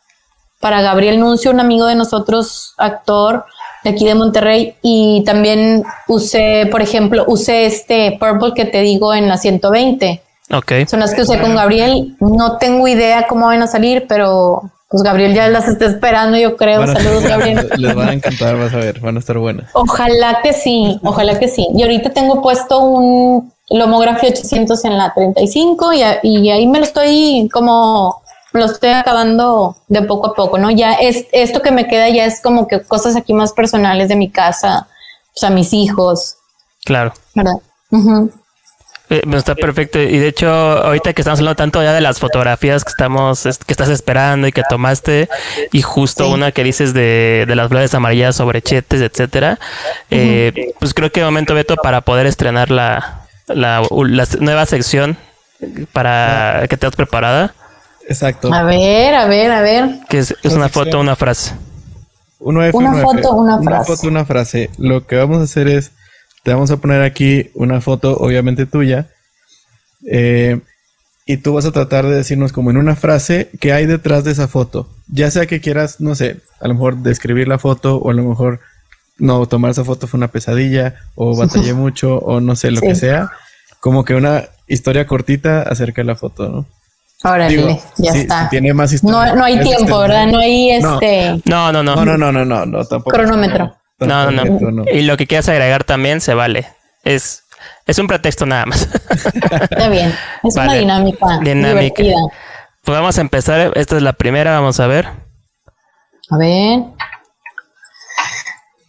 Speaker 3: para Gabriel Nuncio, un amigo de nosotros, actor, de aquí de Monterrey y también usé, por ejemplo, usé este Purple que te digo en la 120.
Speaker 1: Ok.
Speaker 3: Son las que usé con Gabriel. No tengo idea cómo van a salir, pero pues Gabriel ya las está esperando, yo creo. Saludos, Gabriel.
Speaker 2: Les van a encantar, vas a ver, van a estar buenas.
Speaker 3: Ojalá que sí, ojalá que sí. Y ahorita tengo puesto un Lomography 800 en la 35 y, y ahí me lo estoy como lo estoy acabando de poco a poco, ¿no? Ya es esto que me queda ya es como que cosas aquí más personales de mi casa, o sea, mis hijos.
Speaker 1: Claro.
Speaker 3: ¿Verdad?
Speaker 1: Eh, está perfecto. Y de hecho, ahorita que estamos hablando tanto ya de las fotografías que estamos, que estás esperando y que tomaste, y justo una que dices de, de, las flores amarillas sobre chetes, etcétera, eh, pues creo que es momento, Beto, para poder estrenar la, la, la nueva sección para que te has preparada.
Speaker 2: Exacto.
Speaker 3: A ver, a ver, a ver.
Speaker 1: Que es, una foto, o una frase.
Speaker 3: una foto, una frase.
Speaker 2: Una foto, una frase. Lo que vamos a hacer es, te vamos a poner aquí una foto, obviamente tuya. Eh, y tú vas a tratar de decirnos como en una frase qué hay detrás de esa foto. Ya sea que quieras, no sé, a lo mejor describir la foto o a lo mejor no, tomar esa foto fue una pesadilla o batallé mucho o no sé, lo que sea. Como que una historia cortita acerca de la foto, ¿no?
Speaker 3: Órale, ya está.
Speaker 2: tiene más historia.
Speaker 3: No, no hay tiempo, ¿verdad? No hay este.
Speaker 1: No, no, no.
Speaker 2: No, no, no, no, no, no tampoco.
Speaker 3: Cronómetro.
Speaker 1: No, no, no. Y lo que quieras agregar también se vale. Es es un pretexto nada más.
Speaker 3: Está bien. Es una dinámica. Dinámica.
Speaker 1: Pues vamos a empezar. Esta es la primera. Vamos a ver.
Speaker 3: A ver.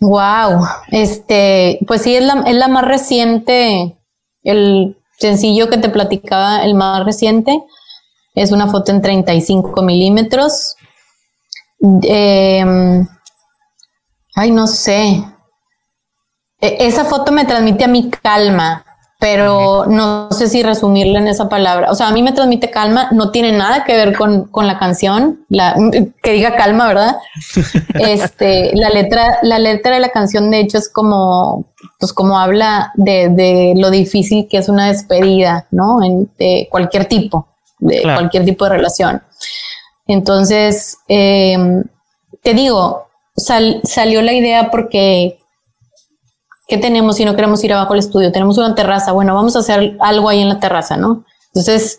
Speaker 3: Wow. Este, pues sí, es la, es la más reciente. El sencillo que te platicaba, el más reciente. Es una foto en 35 milímetros. Em, ay, no sé. E, esa foto me transmite a mi calma pero no sé si resumirla en esa palabra. O sea, a mí me transmite calma, no tiene nada que ver con, con la canción, la, que diga calma, ¿verdad? este, la letra, la letra de la canción, de hecho, es como, pues como habla de, de lo difícil que es una despedida, ¿no? En, de cualquier tipo, de cualquier tipo de relación. Entonces, eh, te digo, salió la idea porque ¿qué tenemos si no queremos ir abajo al estudio? Tenemos una terraza, bueno, vamos a hacer algo ahí en la terraza, ¿no? Entonces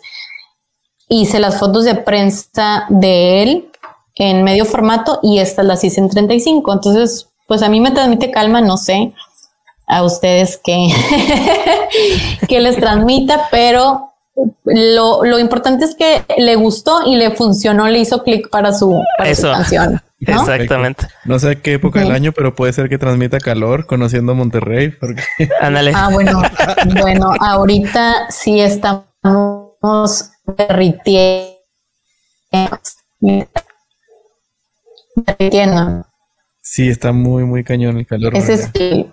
Speaker 3: hice las fotos de prensa de él en medio formato y estas las hice en 35. Entonces, pues a mí me transmite calma, no sé a ustedes qué, que les transmita, pero lo, lo, importante es que le gustó y le funcionó, le hizo clic para su, para su canción.
Speaker 1: Exactamente.
Speaker 2: No sé qué época del año, pero puede ser que transmita calor conociendo Monterrey. Porque...
Speaker 1: Ándale.
Speaker 3: Ah, bueno, bueno, ahorita sí estamos derritiendo. Derritiendo.
Speaker 2: Sí, está muy, muy cañón el calor.
Speaker 3: Ese es el,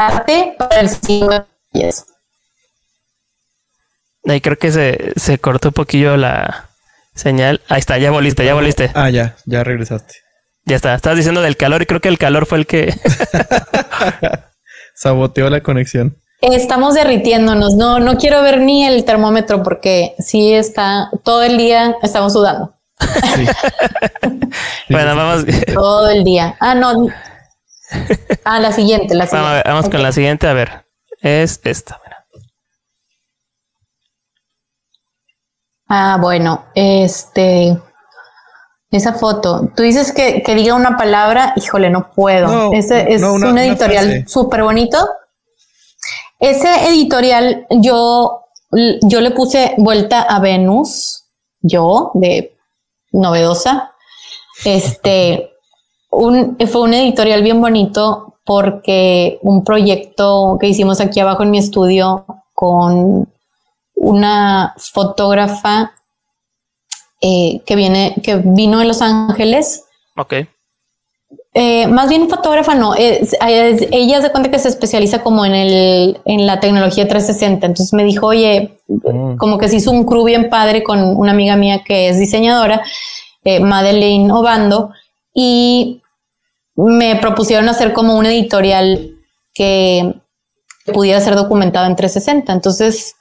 Speaker 3: arte para el siglo y eso.
Speaker 1: Ahí creo que se, se cortó un poquillo la señal. Ahí está, ya volviste, ya volviste.
Speaker 2: Ah, ya, ya regresaste.
Speaker 1: Ya está, estabas diciendo del calor y creo que el calor fue el que
Speaker 2: saboteó la conexión.
Speaker 3: Estamos derritiéndonos, no, no quiero ver ni el termómetro porque sí está, todo el día estamos sudando.
Speaker 1: bueno, vamos.
Speaker 3: Todo el día. Ah, no. Ah, la siguiente, la
Speaker 1: siguiente. Vamos, con la siguiente, a ver. Es esta.
Speaker 3: Ah, bueno, este. Esa foto. Tú dices que, que diga una palabra, híjole, no puedo. Ese es un editorial súper bonito. Ese editorial yo, yo le puse vuelta a Venus, yo, de novedosa. Este, un, fue un editorial bien bonito porque un proyecto que hicimos aquí abajo en mi estudio con una fotógrafa eh, que viene, que vino de Los Ángeles.
Speaker 1: Ok.
Speaker 3: Eh, más bien fotógrafa, no. ella se cuenta que se especializa como en el, en la tecnología 360. Entonces me dijo, oye, mm. como que se hizo un crew bien padre con una amiga mía que es diseñadora, eh, Madeleine Obando, y me propusieron hacer como un editorial que pudiera ser documentado en 360. Entonces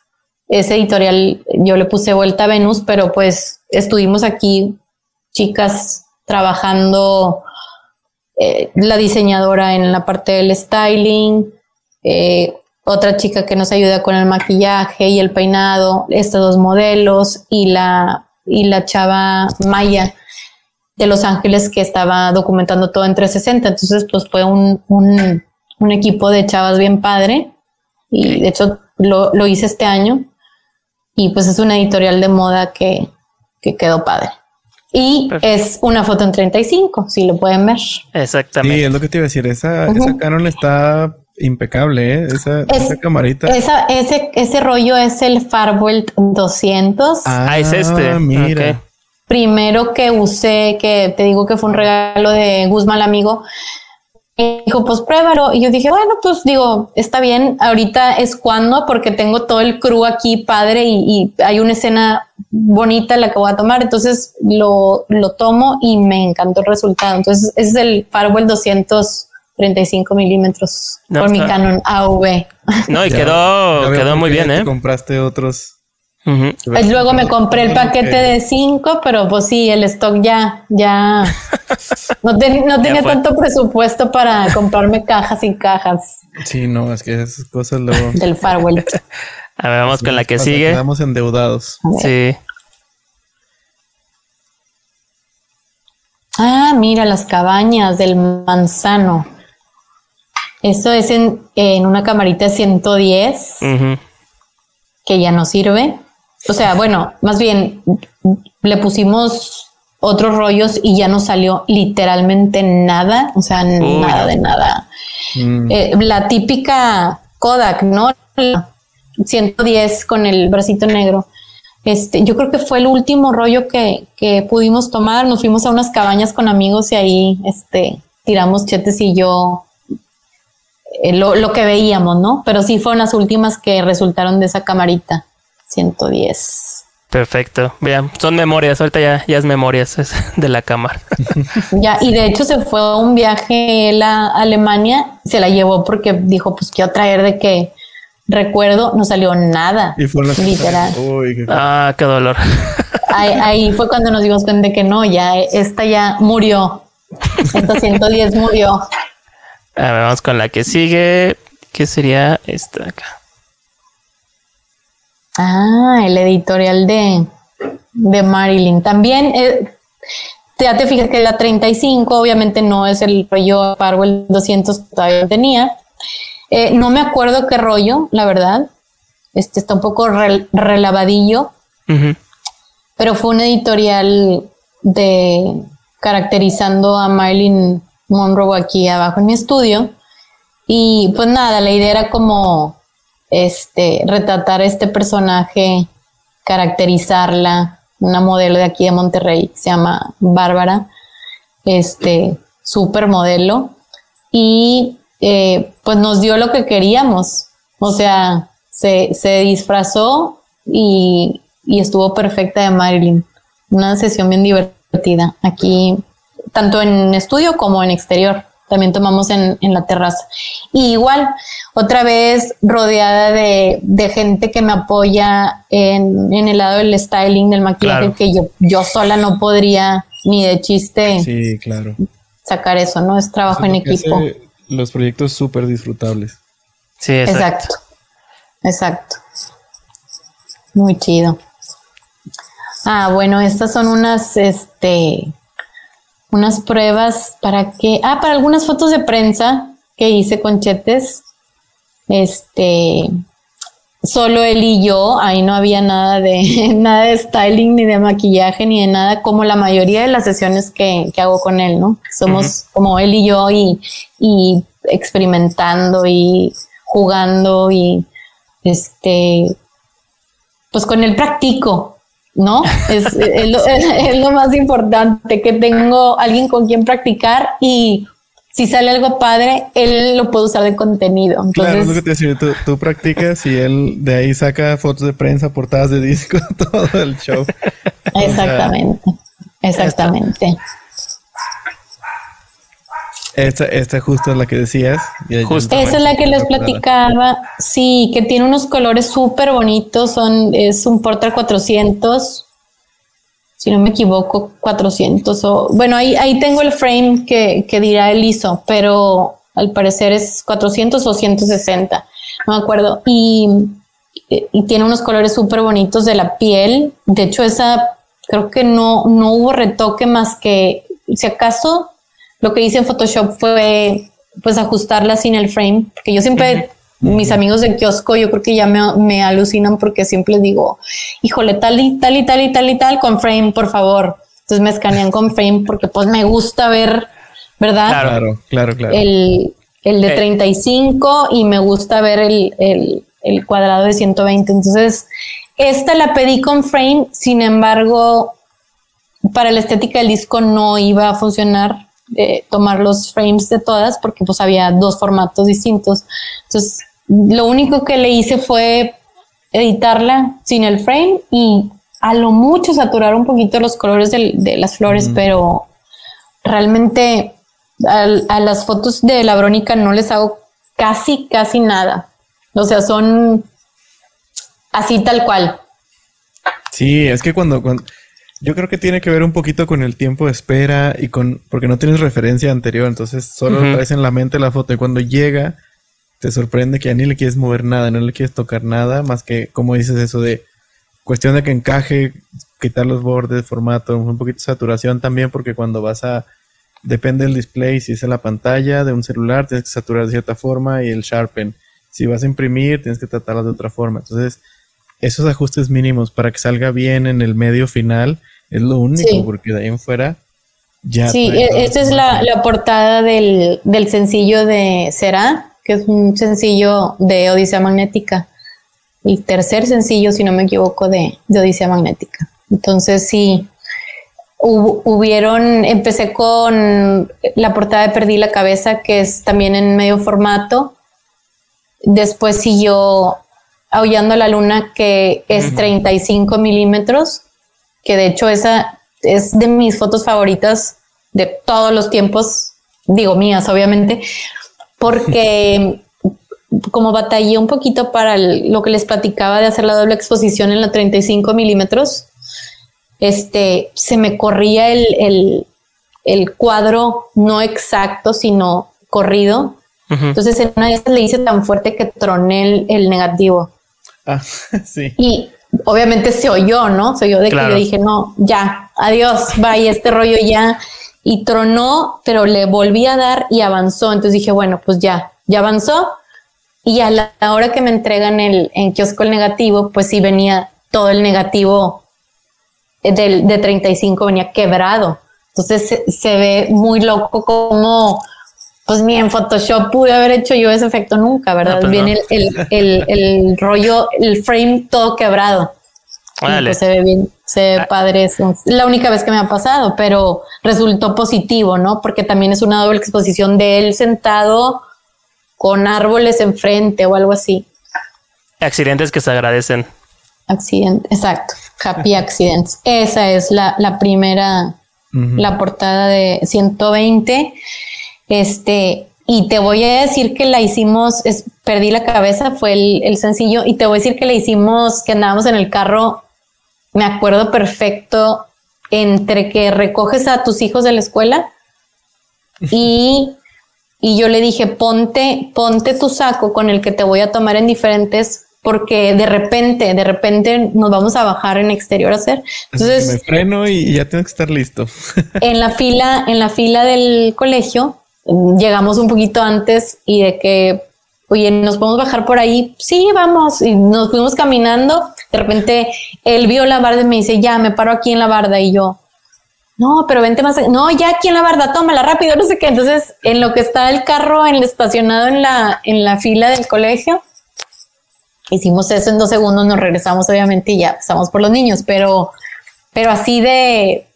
Speaker 3: ese editorial yo le puse vuelta a Venus, pero pues estuvimos aquí chicas trabajando, eh, la diseñadora en la parte del styling, eh, otra chica que nos ayuda con el maquillaje y el peinado, estos dos modelos y la, y la chava Maya de Los Ángeles que estaba documentando todo en 360. Entonces, pues fue un, un, un equipo de chavas bien padre y de hecho lo, lo hice este año y pues es una editorial de moda que, quedó padre. Y es una foto en 35, si lo pueden ver.
Speaker 1: Exactamente.
Speaker 2: Sí, es lo que te iba a decir. Esa, esa Canon está impecable, ¿eh? Esa, esa camarita.
Speaker 3: Esa, ese, ese rollo es el Farwell 200.
Speaker 1: Ah, es este.
Speaker 2: Mira.
Speaker 3: Primero que usé, que te digo que fue un regalo de Guzmán, amigo, dijo, pues pruébalo. Y yo dije, bueno, pues digo, está bien, ahorita es cuando, porque tengo todo el crew aquí padre y, hay una escena bonita la que voy a tomar. Entonces lo, lo tomo y me encantó el resultado. Entonces ese es el Farwell 235 milímetros por mi Canon AV.
Speaker 1: No, y quedó, quedó muy bien, ¿eh?
Speaker 2: Compraste otros
Speaker 3: Luego me compré el paquete de cinco, pero pues sí, el stock ya, ya no, tenía tanto presupuesto para comprarme cajas y cajas.
Speaker 2: Sí, no, es que esas cosas luego.
Speaker 3: Del Farwell.
Speaker 1: A ver, vamos con la que sigue.
Speaker 2: Estamos endeudados.
Speaker 1: Sí.
Speaker 3: Ah, mira, las cabañas del manzano. Eso es en, una camarita 110 que ya no sirve. O sea, bueno, más bien le pusimos otros rollos y ya no salió literalmente nada, o sea, nada de nada. Mm. Eh, la típica Kodak, ¿no? 110 con el bracito negro. Este, yo creo que fue el último rollo que, que pudimos tomar. Nos fuimos a unas cabañas con amigos y ahí este, tiramos chetes y yo eh, lo, lo, que veíamos, ¿no? Pero sí fueron las últimas que resultaron de esa camarita. 110.
Speaker 1: Perfecto. Vean, son memorias. Ahorita ya, ya es memorias de la cámara.
Speaker 3: ya, y de hecho se fue a un viaje a Alemania. Se la llevó porque dijo, pues quiero traer de que recuerdo, no salió nada. Y fue literal.
Speaker 1: Ah, qué dolor.
Speaker 3: Ahí, fue cuando nos dimos cuenta de que no, ya esta ya murió. Esta 110 murió.
Speaker 1: A ver, vamos con la que sigue. ¿Qué sería esta acá?
Speaker 3: Ah, el editorial de, de Marilyn. También, eh, ya te fijas que la 35 obviamente no es el rollo Farwell 200 que todavía tenía. Eh, no me acuerdo qué rollo, la verdad. Este está un poco relavadillo. Pero fue un editorial de caracterizando a Marilyn Monroe aquí abajo en mi estudio. Y pues nada, la idea era como este, retratar a este personaje, caracterizarla, una modelo de aquí de Monterrey, se llama Bárbara, este, super modelo, y eh, pues nos dio lo que queríamos, o sea, se, disfrazó y, y estuvo perfecta de Marilyn, una sesión bien divertida aquí, tanto en estudio como en exterior también tomamos en, la terraza. Y igual, otra vez rodeada de, gente que me apoya en, el lado del styling, del maquillaje, que yo, yo sola no podría ni de chiste
Speaker 2: claro.
Speaker 3: sacar eso, ¿no? Es trabajo en equipo.
Speaker 2: Los proyectos súper disfrutables.
Speaker 1: Sí, exacto.
Speaker 3: Exacto. Muy chido. Ah, bueno, estas son unas, este, unas pruebas para que, ah, para algunas fotos de prensa que hice con Chetes, este, solo él y yo, ahí no había nada de, nada de styling, ni de maquillaje, ni de nada, como la mayoría de las sesiones que, hago con él, ¿no? Somos como él y yo y, y experimentando y jugando y este, pues con él practico, ¿no? Es, lo, más importante, que tengo alguien con quien practicar y si sale algo padre, él lo puede usar de contenido.
Speaker 2: claro, es lo que te decía, tú, practicas y él de ahí saca fotos de prensa, portadas de disco, todo el show.
Speaker 3: Exactamente, exactamente.
Speaker 2: Esta, esta justo es la que decías.
Speaker 3: Esa es la que les platicaba. Sí, que tiene unos colores súper bonitos. Son, es un Portra 400. Si no me equivoco, 400 o... Bueno, ahí, ahí tengo el frame que, que dirá el ISO, pero al parecer es 400 o 160. No me acuerdo. Y, y tiene unos colores súper bonitos de la piel. De hecho, esa creo que no, no hubo retoque más que, si acaso, lo que hice en Photoshop fue pues ajustarla sin el frame, porque yo siempre, mis amigos de kiosco, yo creo que ya me, alucinan porque siempre digo, híjole, tal y tal y tal y tal y tal con frame, por favor. Entonces me escanean con frame porque pues me gusta ver, ¿verdad?
Speaker 2: Claro, claro, claro.
Speaker 3: El, de 35 y me gusta ver el, el cuadrado de 120. Entonces, esta la pedí con frame, sin embargo, para la estética del disco no iba a funcionar tomar los frames de todas porque pues había dos formatos distintos. Entonces, lo único que le hice fue editarla sin el frame y a lo mucho saturar un poquito los colores de, las flores, pero realmente a, las fotos de la Brónica no les hago casi, casi nada. O sea, son así tal cual.
Speaker 2: Sí, es que cuando, yo creo que tiene que ver un poquito con el tiempo de espera y con, porque no tienes referencia anterior, entonces solo traes en la mente la foto y cuando llega te sorprende que ya ni le quieres mover nada, no le quieres tocar nada, más que, como dices, eso de cuestión de que encaje, quitar los bordes, formato, un poquito de saturación también, porque cuando vas a, depende del display, si es en la pantalla de un celular, tienes que saturar de cierta forma y el sharpen. Si vas a imprimir, tienes que tratarlo de otra forma. Entonces, esos ajustes mínimos para que salga bien en el medio final es lo único, porque de ahí en fuera ya.
Speaker 3: Sí, e, esta es la, portada del, sencillo de Será, que es un sencillo de Odisea Magnética. El tercer sencillo, si no me equivoco, de, de Odisea Magnética. Entonces, sí, hubieron, empecé con la portada de Perdí la Cabeza, que es también en medio formato. Después siguió Aullando la Luna, que es 35 milímetros, que de hecho esa es de mis fotos favoritas de todos los tiempos, digo mías, obviamente, porque como batallé un poquito para lo que les platicaba de hacer la doble exposición en la 35 milímetros, este, se me corría el, el, cuadro no exacto, sino corrido. Entonces en una de esas le hice tan fuerte que troné el, negativo. Ah, sí. Y obviamente se oyó, ¿no? Se oyó de que yo dije, no, ya, adiós, vaya, este rollo ya. Y tronó, pero le volví a dar y avanzó. Entonces dije, bueno, pues ya, ya avanzó. Y a la hora que me entregan el, en kiosco el negativo, pues sí venía todo el negativo del, de 35 venía quebrado. Entonces se, ve muy loco como, pues ni en Photoshop pude haber hecho yo ese efecto nunca, ¿verdad? Pues Viene el, el, el, rollo, el frame todo quebrado. Pues se ve bien, se ve ah. padre eso. La única vez que me ha pasado, pero resultó positivo, ¿no? Porque también es una doble exposición de él sentado con árboles enfrente o algo así.
Speaker 1: Accidentes que se agradecen.
Speaker 3: Accidente, exacto. Happy Accidents. Esa es la, primera, la portada de 120. Este, y te voy a decir que la hicimos, es, perdí la cabeza, fue el, sencillo, y te voy a decir que la hicimos, que andábamos en el carro, me acuerdo perfecto, entre que recoges a tus hijos de la escuela y, y yo le dije, ponte, ponte tu saco con el que te voy a tomar en diferentes porque de repente, de repente nos vamos a bajar en exterior a hacer. Entonces
Speaker 2: me freno y ya tengo que estar listo.
Speaker 3: en la fila, en la fila del colegio, llegamos un poquito antes y de que, oye, nos podemos bajar por ahí. Sí, vamos. Y nos fuimos caminando. De repente él vio la barda y me dice, ya me paro aquí en la barda. Y yo, no, pero vente más. No, ya aquí en la barda, tómala rápido, no sé qué. Entonces, en lo que está el carro en el estacionado en la, en la fila del colegio, hicimos eso en dos segundos, nos regresamos obviamente y ya estamos por los niños, pero, pero así de,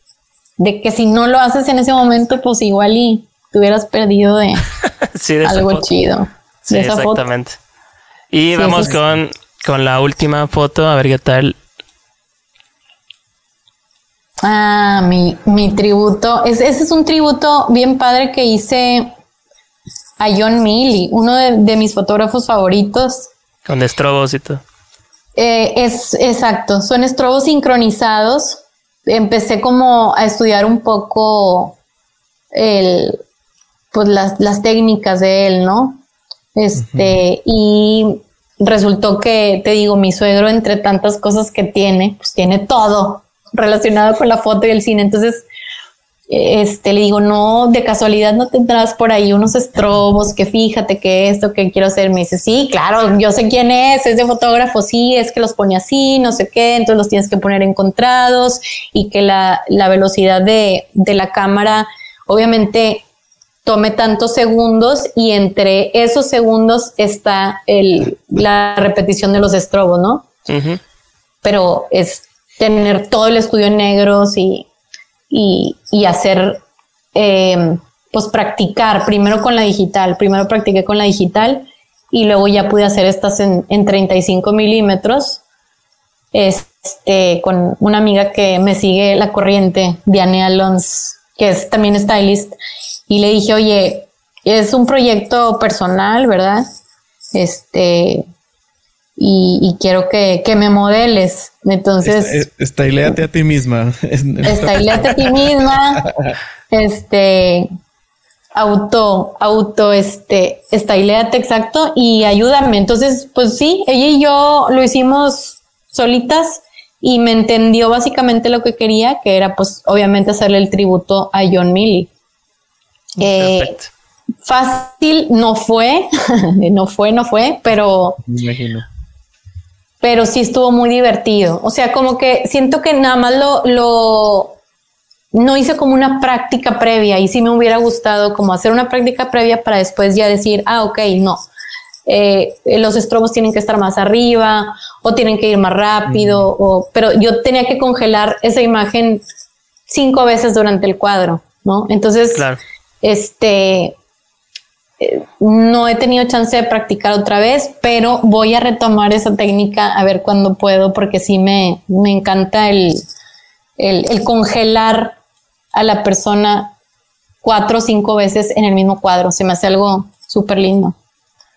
Speaker 3: de que si no lo haces en ese momento, pues igual y te hubieras perdido de, algo chido.
Speaker 1: Sí, exactamente. Y vamos con, con la última foto, a ver qué tal.
Speaker 3: Ah, mi, mi tributo. ese es un tributo bien padre que hice a John Milley, uno de mis fotógrafos favoritos.
Speaker 1: Con estrobos y todo.
Speaker 3: Eh, es exacto, son estrobos sincronizados. Empecé como a estudiar un poco el, pues las, técnicas de él, ¿no? Este, y resultó que, te digo, mi suegro, entre tantas cosas que tiene, pues tiene todo relacionado con la foto y el cine. Entonces, este, le digo, no, de casualidad no tendrás por ahí unos estrobos, que fíjate que esto que quiero hacer. Me dice, sí, claro, yo sé quién es, es de fotógrafo, sí, es que los pone así, no sé qué, entonces los tienes que poner encontrados y que la, velocidad de, la cámara, obviamente, tome tantos segundos y entre esos segundos está el, la repetición de los estrobos, ¿no? Pero es tener todo el estudio en negros y y, hacer, eh, pues practicar primero con la digital. Primero practiqué con la digital y luego ya pude hacer estas en, 35 milímetros. Este, con una amiga que me sigue la corriente, Diane Alonso, que es también stylist, y le dije, oye, es un proyecto personal, ¿verdad? Este, y, quiero que, me modeles. Entonces.
Speaker 2: Estiléate a ti misma.
Speaker 3: Estiléate a ti misma. Este. Auto, auto, este, estiléate exacto y ayúdame. Entonces, pues sí, ella y yo lo hicimos solitas y me entendió básicamente lo que quería, que era pues obviamente hacerle el tributo a John Milley. Eh, fácil no fue, no fue, no fue, pero... Me imagino pero sí estuvo muy divertido. O sea, como que siento que nada más lo, lo, no hice como una práctica previa y sí me hubiera gustado como hacer una práctica previa para después ya decir, ah, ok, no. Eh, los estrobos tienen que estar más arriba o tienen que ir más rápido, o, pero yo tenía que congelar esa imagen cinco veces durante el cuadro, ¿no? Entonces, este, no he tenido chance de practicar otra vez, pero voy a retomar esa técnica a ver cuándo puedo, porque sí me, encanta el, congelar a la persona cuatro o cinco veces en el mismo cuadro. Se me hace algo súper lindo.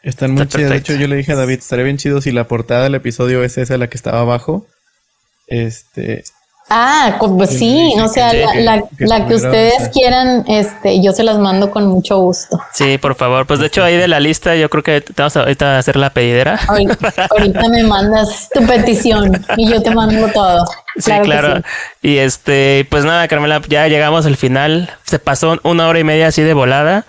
Speaker 2: Están muy chidas. De hecho, yo le dije a David, estaría bien chido si la portada del episodio es esa la que estaba abajo. Este,
Speaker 3: Ah, pues sí, o sea, la, que ustedes quieran, este, yo se las mando con mucho gusto.
Speaker 1: Sí, por favor. Pues de hecho ahí de la lista yo creo que te vamos a, ahorita a hacer la pedidera.
Speaker 3: Ahorita, me mandas tu petición y yo te mando todo.
Speaker 1: Sí, claro. Y este, pues nada, Carmela, ya llegamos al final. Se pasó una hora y media así de volada.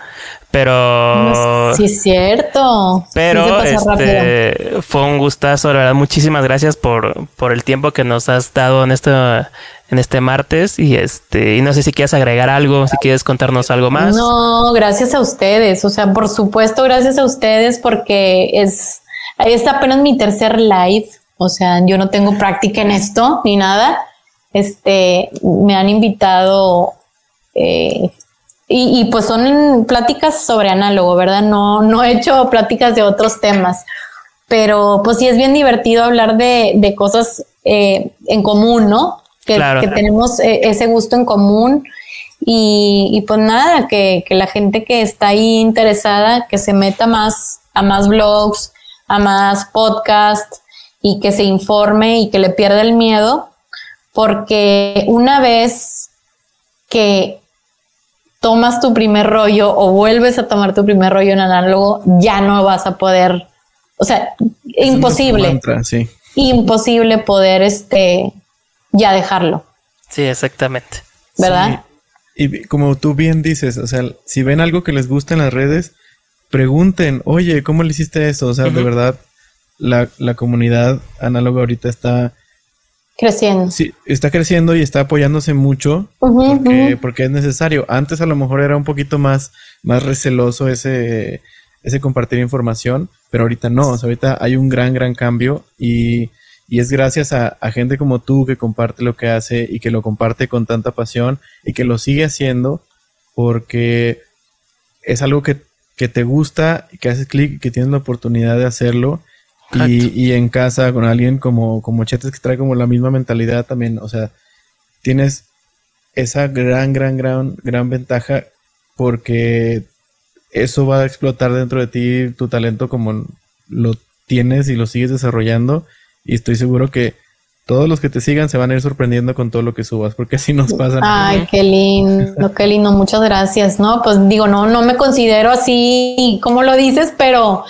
Speaker 1: Pero.
Speaker 3: Sí, es cierto.
Speaker 1: Pero este, fue un gustazo, la verdad. Muchísimas gracias por, por el tiempo que nos has dado en este, en este martes. Y este, y no sé si quieres agregar algo, si quieres contarnos algo más.
Speaker 3: No, gracias a ustedes. O sea, por supuesto, gracias a ustedes, porque es, es apenas mi tercer live. O sea, yo no tengo práctica en esto ni nada. Este, me han invitado eh, y, pues son pláticas sobre análogo, ¿verdad? No, no he hecho pláticas de otros temas, pero pues sí es bien divertido hablar de, cosas eh, en común, ¿no? Que, tenemos eh, ese gusto en común. Y, pues nada, que, la gente que está ahí interesada, que se meta más a más blogs, a más podcasts y que se informe y que le pierda el miedo, porque una vez que tomas tu primer rollo o vuelves a tomar tu primer rollo en análogo, ya no vas a poder, o sea, imposible. Imposible poder este ya dejarlo.
Speaker 1: Sí, exactamente.
Speaker 3: ¿Verdad?
Speaker 2: Y como tú bien dices, o sea, si ven algo que les gusta en las redes, pregunten, oye, ¿cómo le hiciste eso? O sea, de verdad, la, la comunidad análoga ahorita está
Speaker 3: creciendo.
Speaker 2: Sí, está creciendo y está apoyándose mucho porque, es necesario. Antes a lo mejor era un poquito más, más receloso ese, ese compartir información, pero ahorita no. O sea, ahorita hay un gran, gran cambio y, es gracias a, gente como tú que comparte lo que hace y que lo comparte con tanta pasión y que lo sigue haciendo porque es algo que, que te gusta, que haces clic y que tienes la oportunidad de hacerlo y, en casa con alguien como, como Chetes que trae como la misma mentalidad también, o sea, tienes esa gran, gran, gran, gran ventaja porque eso va a explotar dentro de ti tu talento como lo tienes y lo sigues desarrollando y estoy seguro que todos los que te sigan se van a ir sorprendiendo con todo lo que subas, porque así nos pasa.
Speaker 3: Ay, qué lindo, qué lindo, muchas gracias. No, pues digo, no, no me considero así como lo dices, pero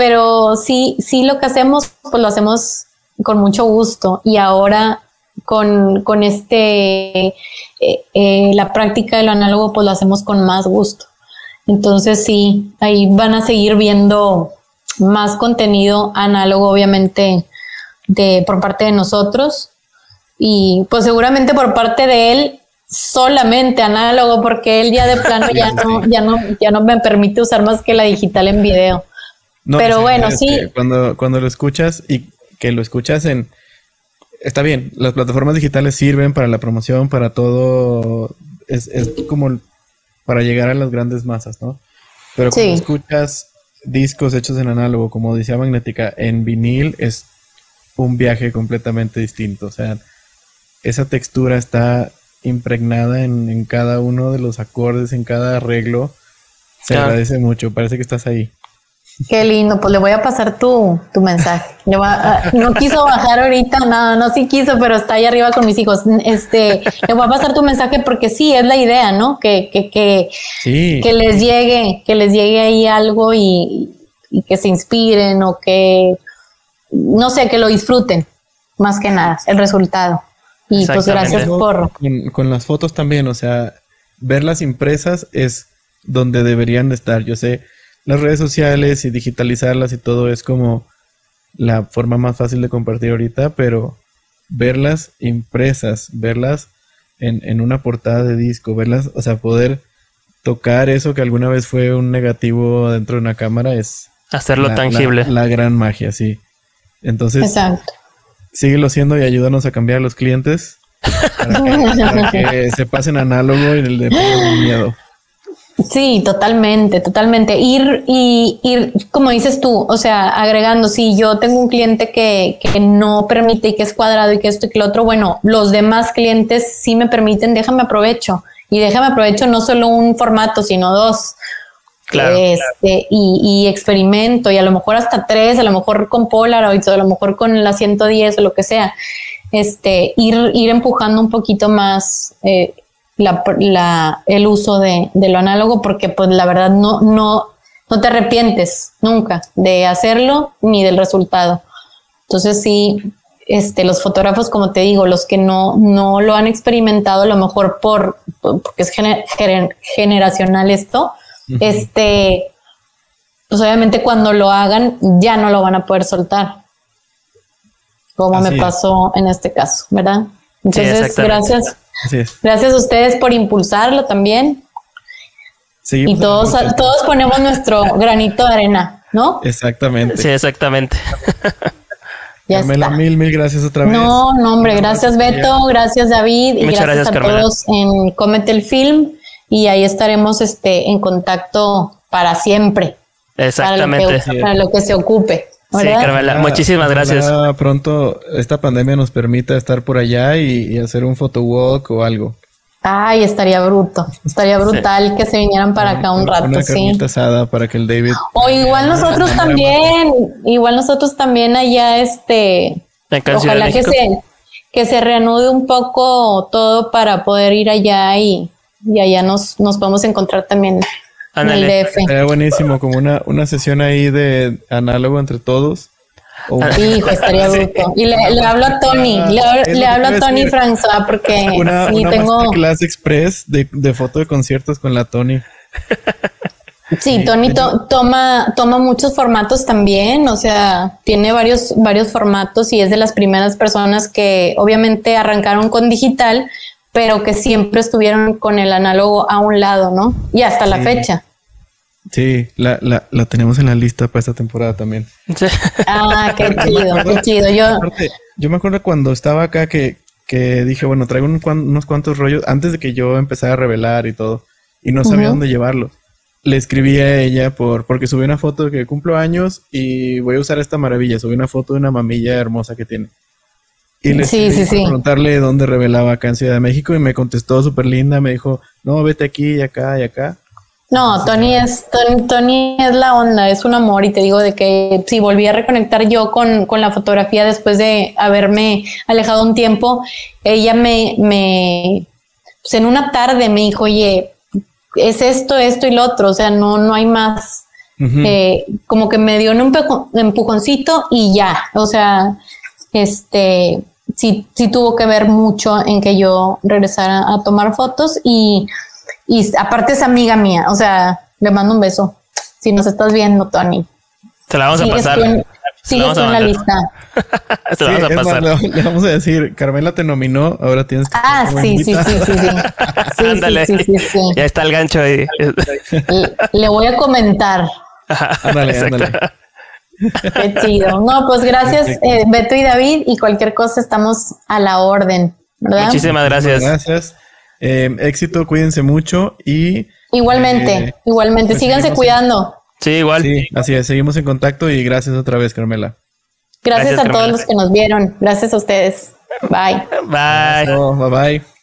Speaker 3: pero sí, sí lo que hacemos, pues lo hacemos con mucho gusto y ahora con, con este, eh, eh, la práctica de lo análogo, pues lo hacemos con más gusto. Entonces sí, ahí van a seguir viendo más contenido análogo, obviamente, de, por parte de nosotros y pues seguramente por parte de él solamente análogo porque él ya de plano ya no, ya no, ya no me permite usar más que la digital en video. Pero bueno, sí.
Speaker 2: Cuando, cuando lo escuchas y que lo escuchas en... Está bien, las plataformas digitales sirven para la promoción, para todo. Es, es como para llegar a las grandes masas, ¿no? Pero cuando escuchas discos hechos en análogo, como decía Magnética, en vinil es un viaje completamente distinto. O sea, esa textura está impregnada en, en cada uno de los acordes, en cada arreglo. Se agradece mucho, parece que estás ahí.
Speaker 3: Qué lindo, pues le voy a pasar tu, tu mensaje. No quiso bajar ahorita, no, no sí quiso, pero está ahí arriba con mis hijos. Este, le voy a pasar tu mensaje porque sí, es la idea, ¿no? Que, que, que, que les llegue, que les llegue ahí algo y, y que se inspiren o que, no sé, que lo disfruten, más que nada, el resultado. Y pues gracias por...
Speaker 2: Con, las fotos también, o sea, verlas impresas es donde deberían de estar. Yo sé, las redes sociales y digitalizarlas y todo es como la forma más fácil de compartir ahorita, pero verlas impresas, verlas en, en una portada de disco, verlas, o sea, poder tocar eso que alguna vez fue un negativo dentro de una cámara es...
Speaker 1: Hacerlo tangible.
Speaker 2: La, gran magia, sí. Entonces, Exacto. síguelo haciendo y ayúdanos a cambiar a los clientes para que, se pasen análogo y el de miedo.
Speaker 3: Sí, totalmente, totalmente. Ir y ir, como dices tú, o sea, agregando, si yo tengo un cliente que, que no permite y que es cuadrado y que esto y que lo otro, bueno, los demás clientes sí me permiten, déjame aprovecho. Y déjame aprovecho no solo un formato, sino dos. Claro, este, Y, y, experimento, y a lo mejor hasta tres, a lo mejor con Polaroid, o a lo mejor con la 110 o lo que sea. Este, ir, ir empujando un poquito más eh, la, el uso de, lo análogo porque pues la verdad no, no, no te arrepientes nunca de hacerlo ni del resultado. Entonces sí, este, los fotógrafos, como te digo, los que no, no lo han experimentado, a lo mejor por, porque es generacional esto, este, pues obviamente cuando lo hagan ya no lo van a poder soltar, como me pasó en este caso, ¿verdad? Entonces, gracias Gracias a ustedes por impulsarlo también. y todos, todos ponemos nuestro granito de arena, ¿no?
Speaker 2: Exactamente.
Speaker 1: Sí, exactamente.
Speaker 2: Carmela, mil, mil gracias otra vez.
Speaker 3: No, no, hombre, gracias Beto, gracias David y gracias, a todos en Comete el Film y ahí estaremos este, en contacto para siempre.
Speaker 1: Exactamente.
Speaker 3: para lo que se ocupe.
Speaker 1: Sí, Carmela, muchísimas gracias.
Speaker 2: Pronto esta pandemia nos permita estar por allá y, hacer un photowalk o algo.
Speaker 3: Ay, estaría bruto. Estaría brutal que se vinieran para acá un rato, una sí.
Speaker 2: asada para que el David.
Speaker 3: O igual nosotros también, igual nosotros también allá, este. Ojalá que se, que se reanude un poco todo para poder ir allá y, y allá nos, nos podemos encontrar también
Speaker 2: Ándale. Sería buenísimo, como una, una sesión ahí de análogo entre todos.
Speaker 3: Hijo, estaría bruto. Y le, hablo a Tony, le, hablo a Tony François porque
Speaker 2: una, sí, tengo clase express de, de foto de conciertos con la Tony.
Speaker 3: Sí, Tony toma, toma muchos formatos también, o sea, tiene varios, varios formatos y es de las primeras personas que obviamente arrancaron con digital, pero que siempre estuvieron con el análogo a un lado, ¿no? Y hasta la fecha.
Speaker 2: Sí, la, la, la, tenemos en la lista para esta temporada también.
Speaker 3: Ah, qué chido, qué chido. Yo...
Speaker 2: yo me acuerdo cuando estaba acá que, que dije, bueno, traigo unos cuantos rollos antes de que yo empezara a revelar y todo, y no sabía dónde llevarlo. Le escribí a ella por, porque subí una foto de que cumplo años y voy a usar esta maravilla. Subí una foto de una mamilla hermosa que tiene. Y le sí, sí, preguntarle dónde revelaba acá en Ciudad de México y me contestó súper linda, me dijo, no, vete aquí y acá y acá.
Speaker 3: No, Tony es, Tony, es la onda, es un amor y te digo de que si volví a reconectar yo con, con, la fotografía después de haberme alejado un tiempo, ella me, me, pues en una tarde me dijo, oye, es esto, esto y lo otro, o sea, no, no hay más. Eh, como que me dio un empujoncito y ya, o sea, este, sí, sí tuvo que ver mucho en que yo regresara a tomar fotos y, y aparte es amiga mía, o sea, le mando un beso. Si nos estás viendo, Tony.
Speaker 1: Te la vamos a pasar.
Speaker 3: sigue en la lista.
Speaker 2: Te la vamos a pasar. le, vamos a decir, Carmela te nominó, ahora tienes que.
Speaker 3: Ah, sí, sí, sí, sí, sí.
Speaker 1: Ándale. Sí, sí, sí, Ya está el gancho ahí.
Speaker 3: Le, voy a comentar.
Speaker 2: Ándale, ándale.
Speaker 3: Qué chido. No, pues gracias, eh, Beto y David, y cualquier cosa estamos a la orden.
Speaker 1: Muchísimas gracias.
Speaker 2: Gracias. Eh, éxito, cuídense mucho y.
Speaker 3: Igualmente, eh, igualmente. Pues Síganse cuidando.
Speaker 1: Sí, igual. Sí,
Speaker 2: así es. Seguimos en contacto y gracias otra vez, Carmela.
Speaker 3: Gracias, a todos los que nos vieron. Gracias a ustedes. Bye.
Speaker 1: Bye.
Speaker 2: bye bye.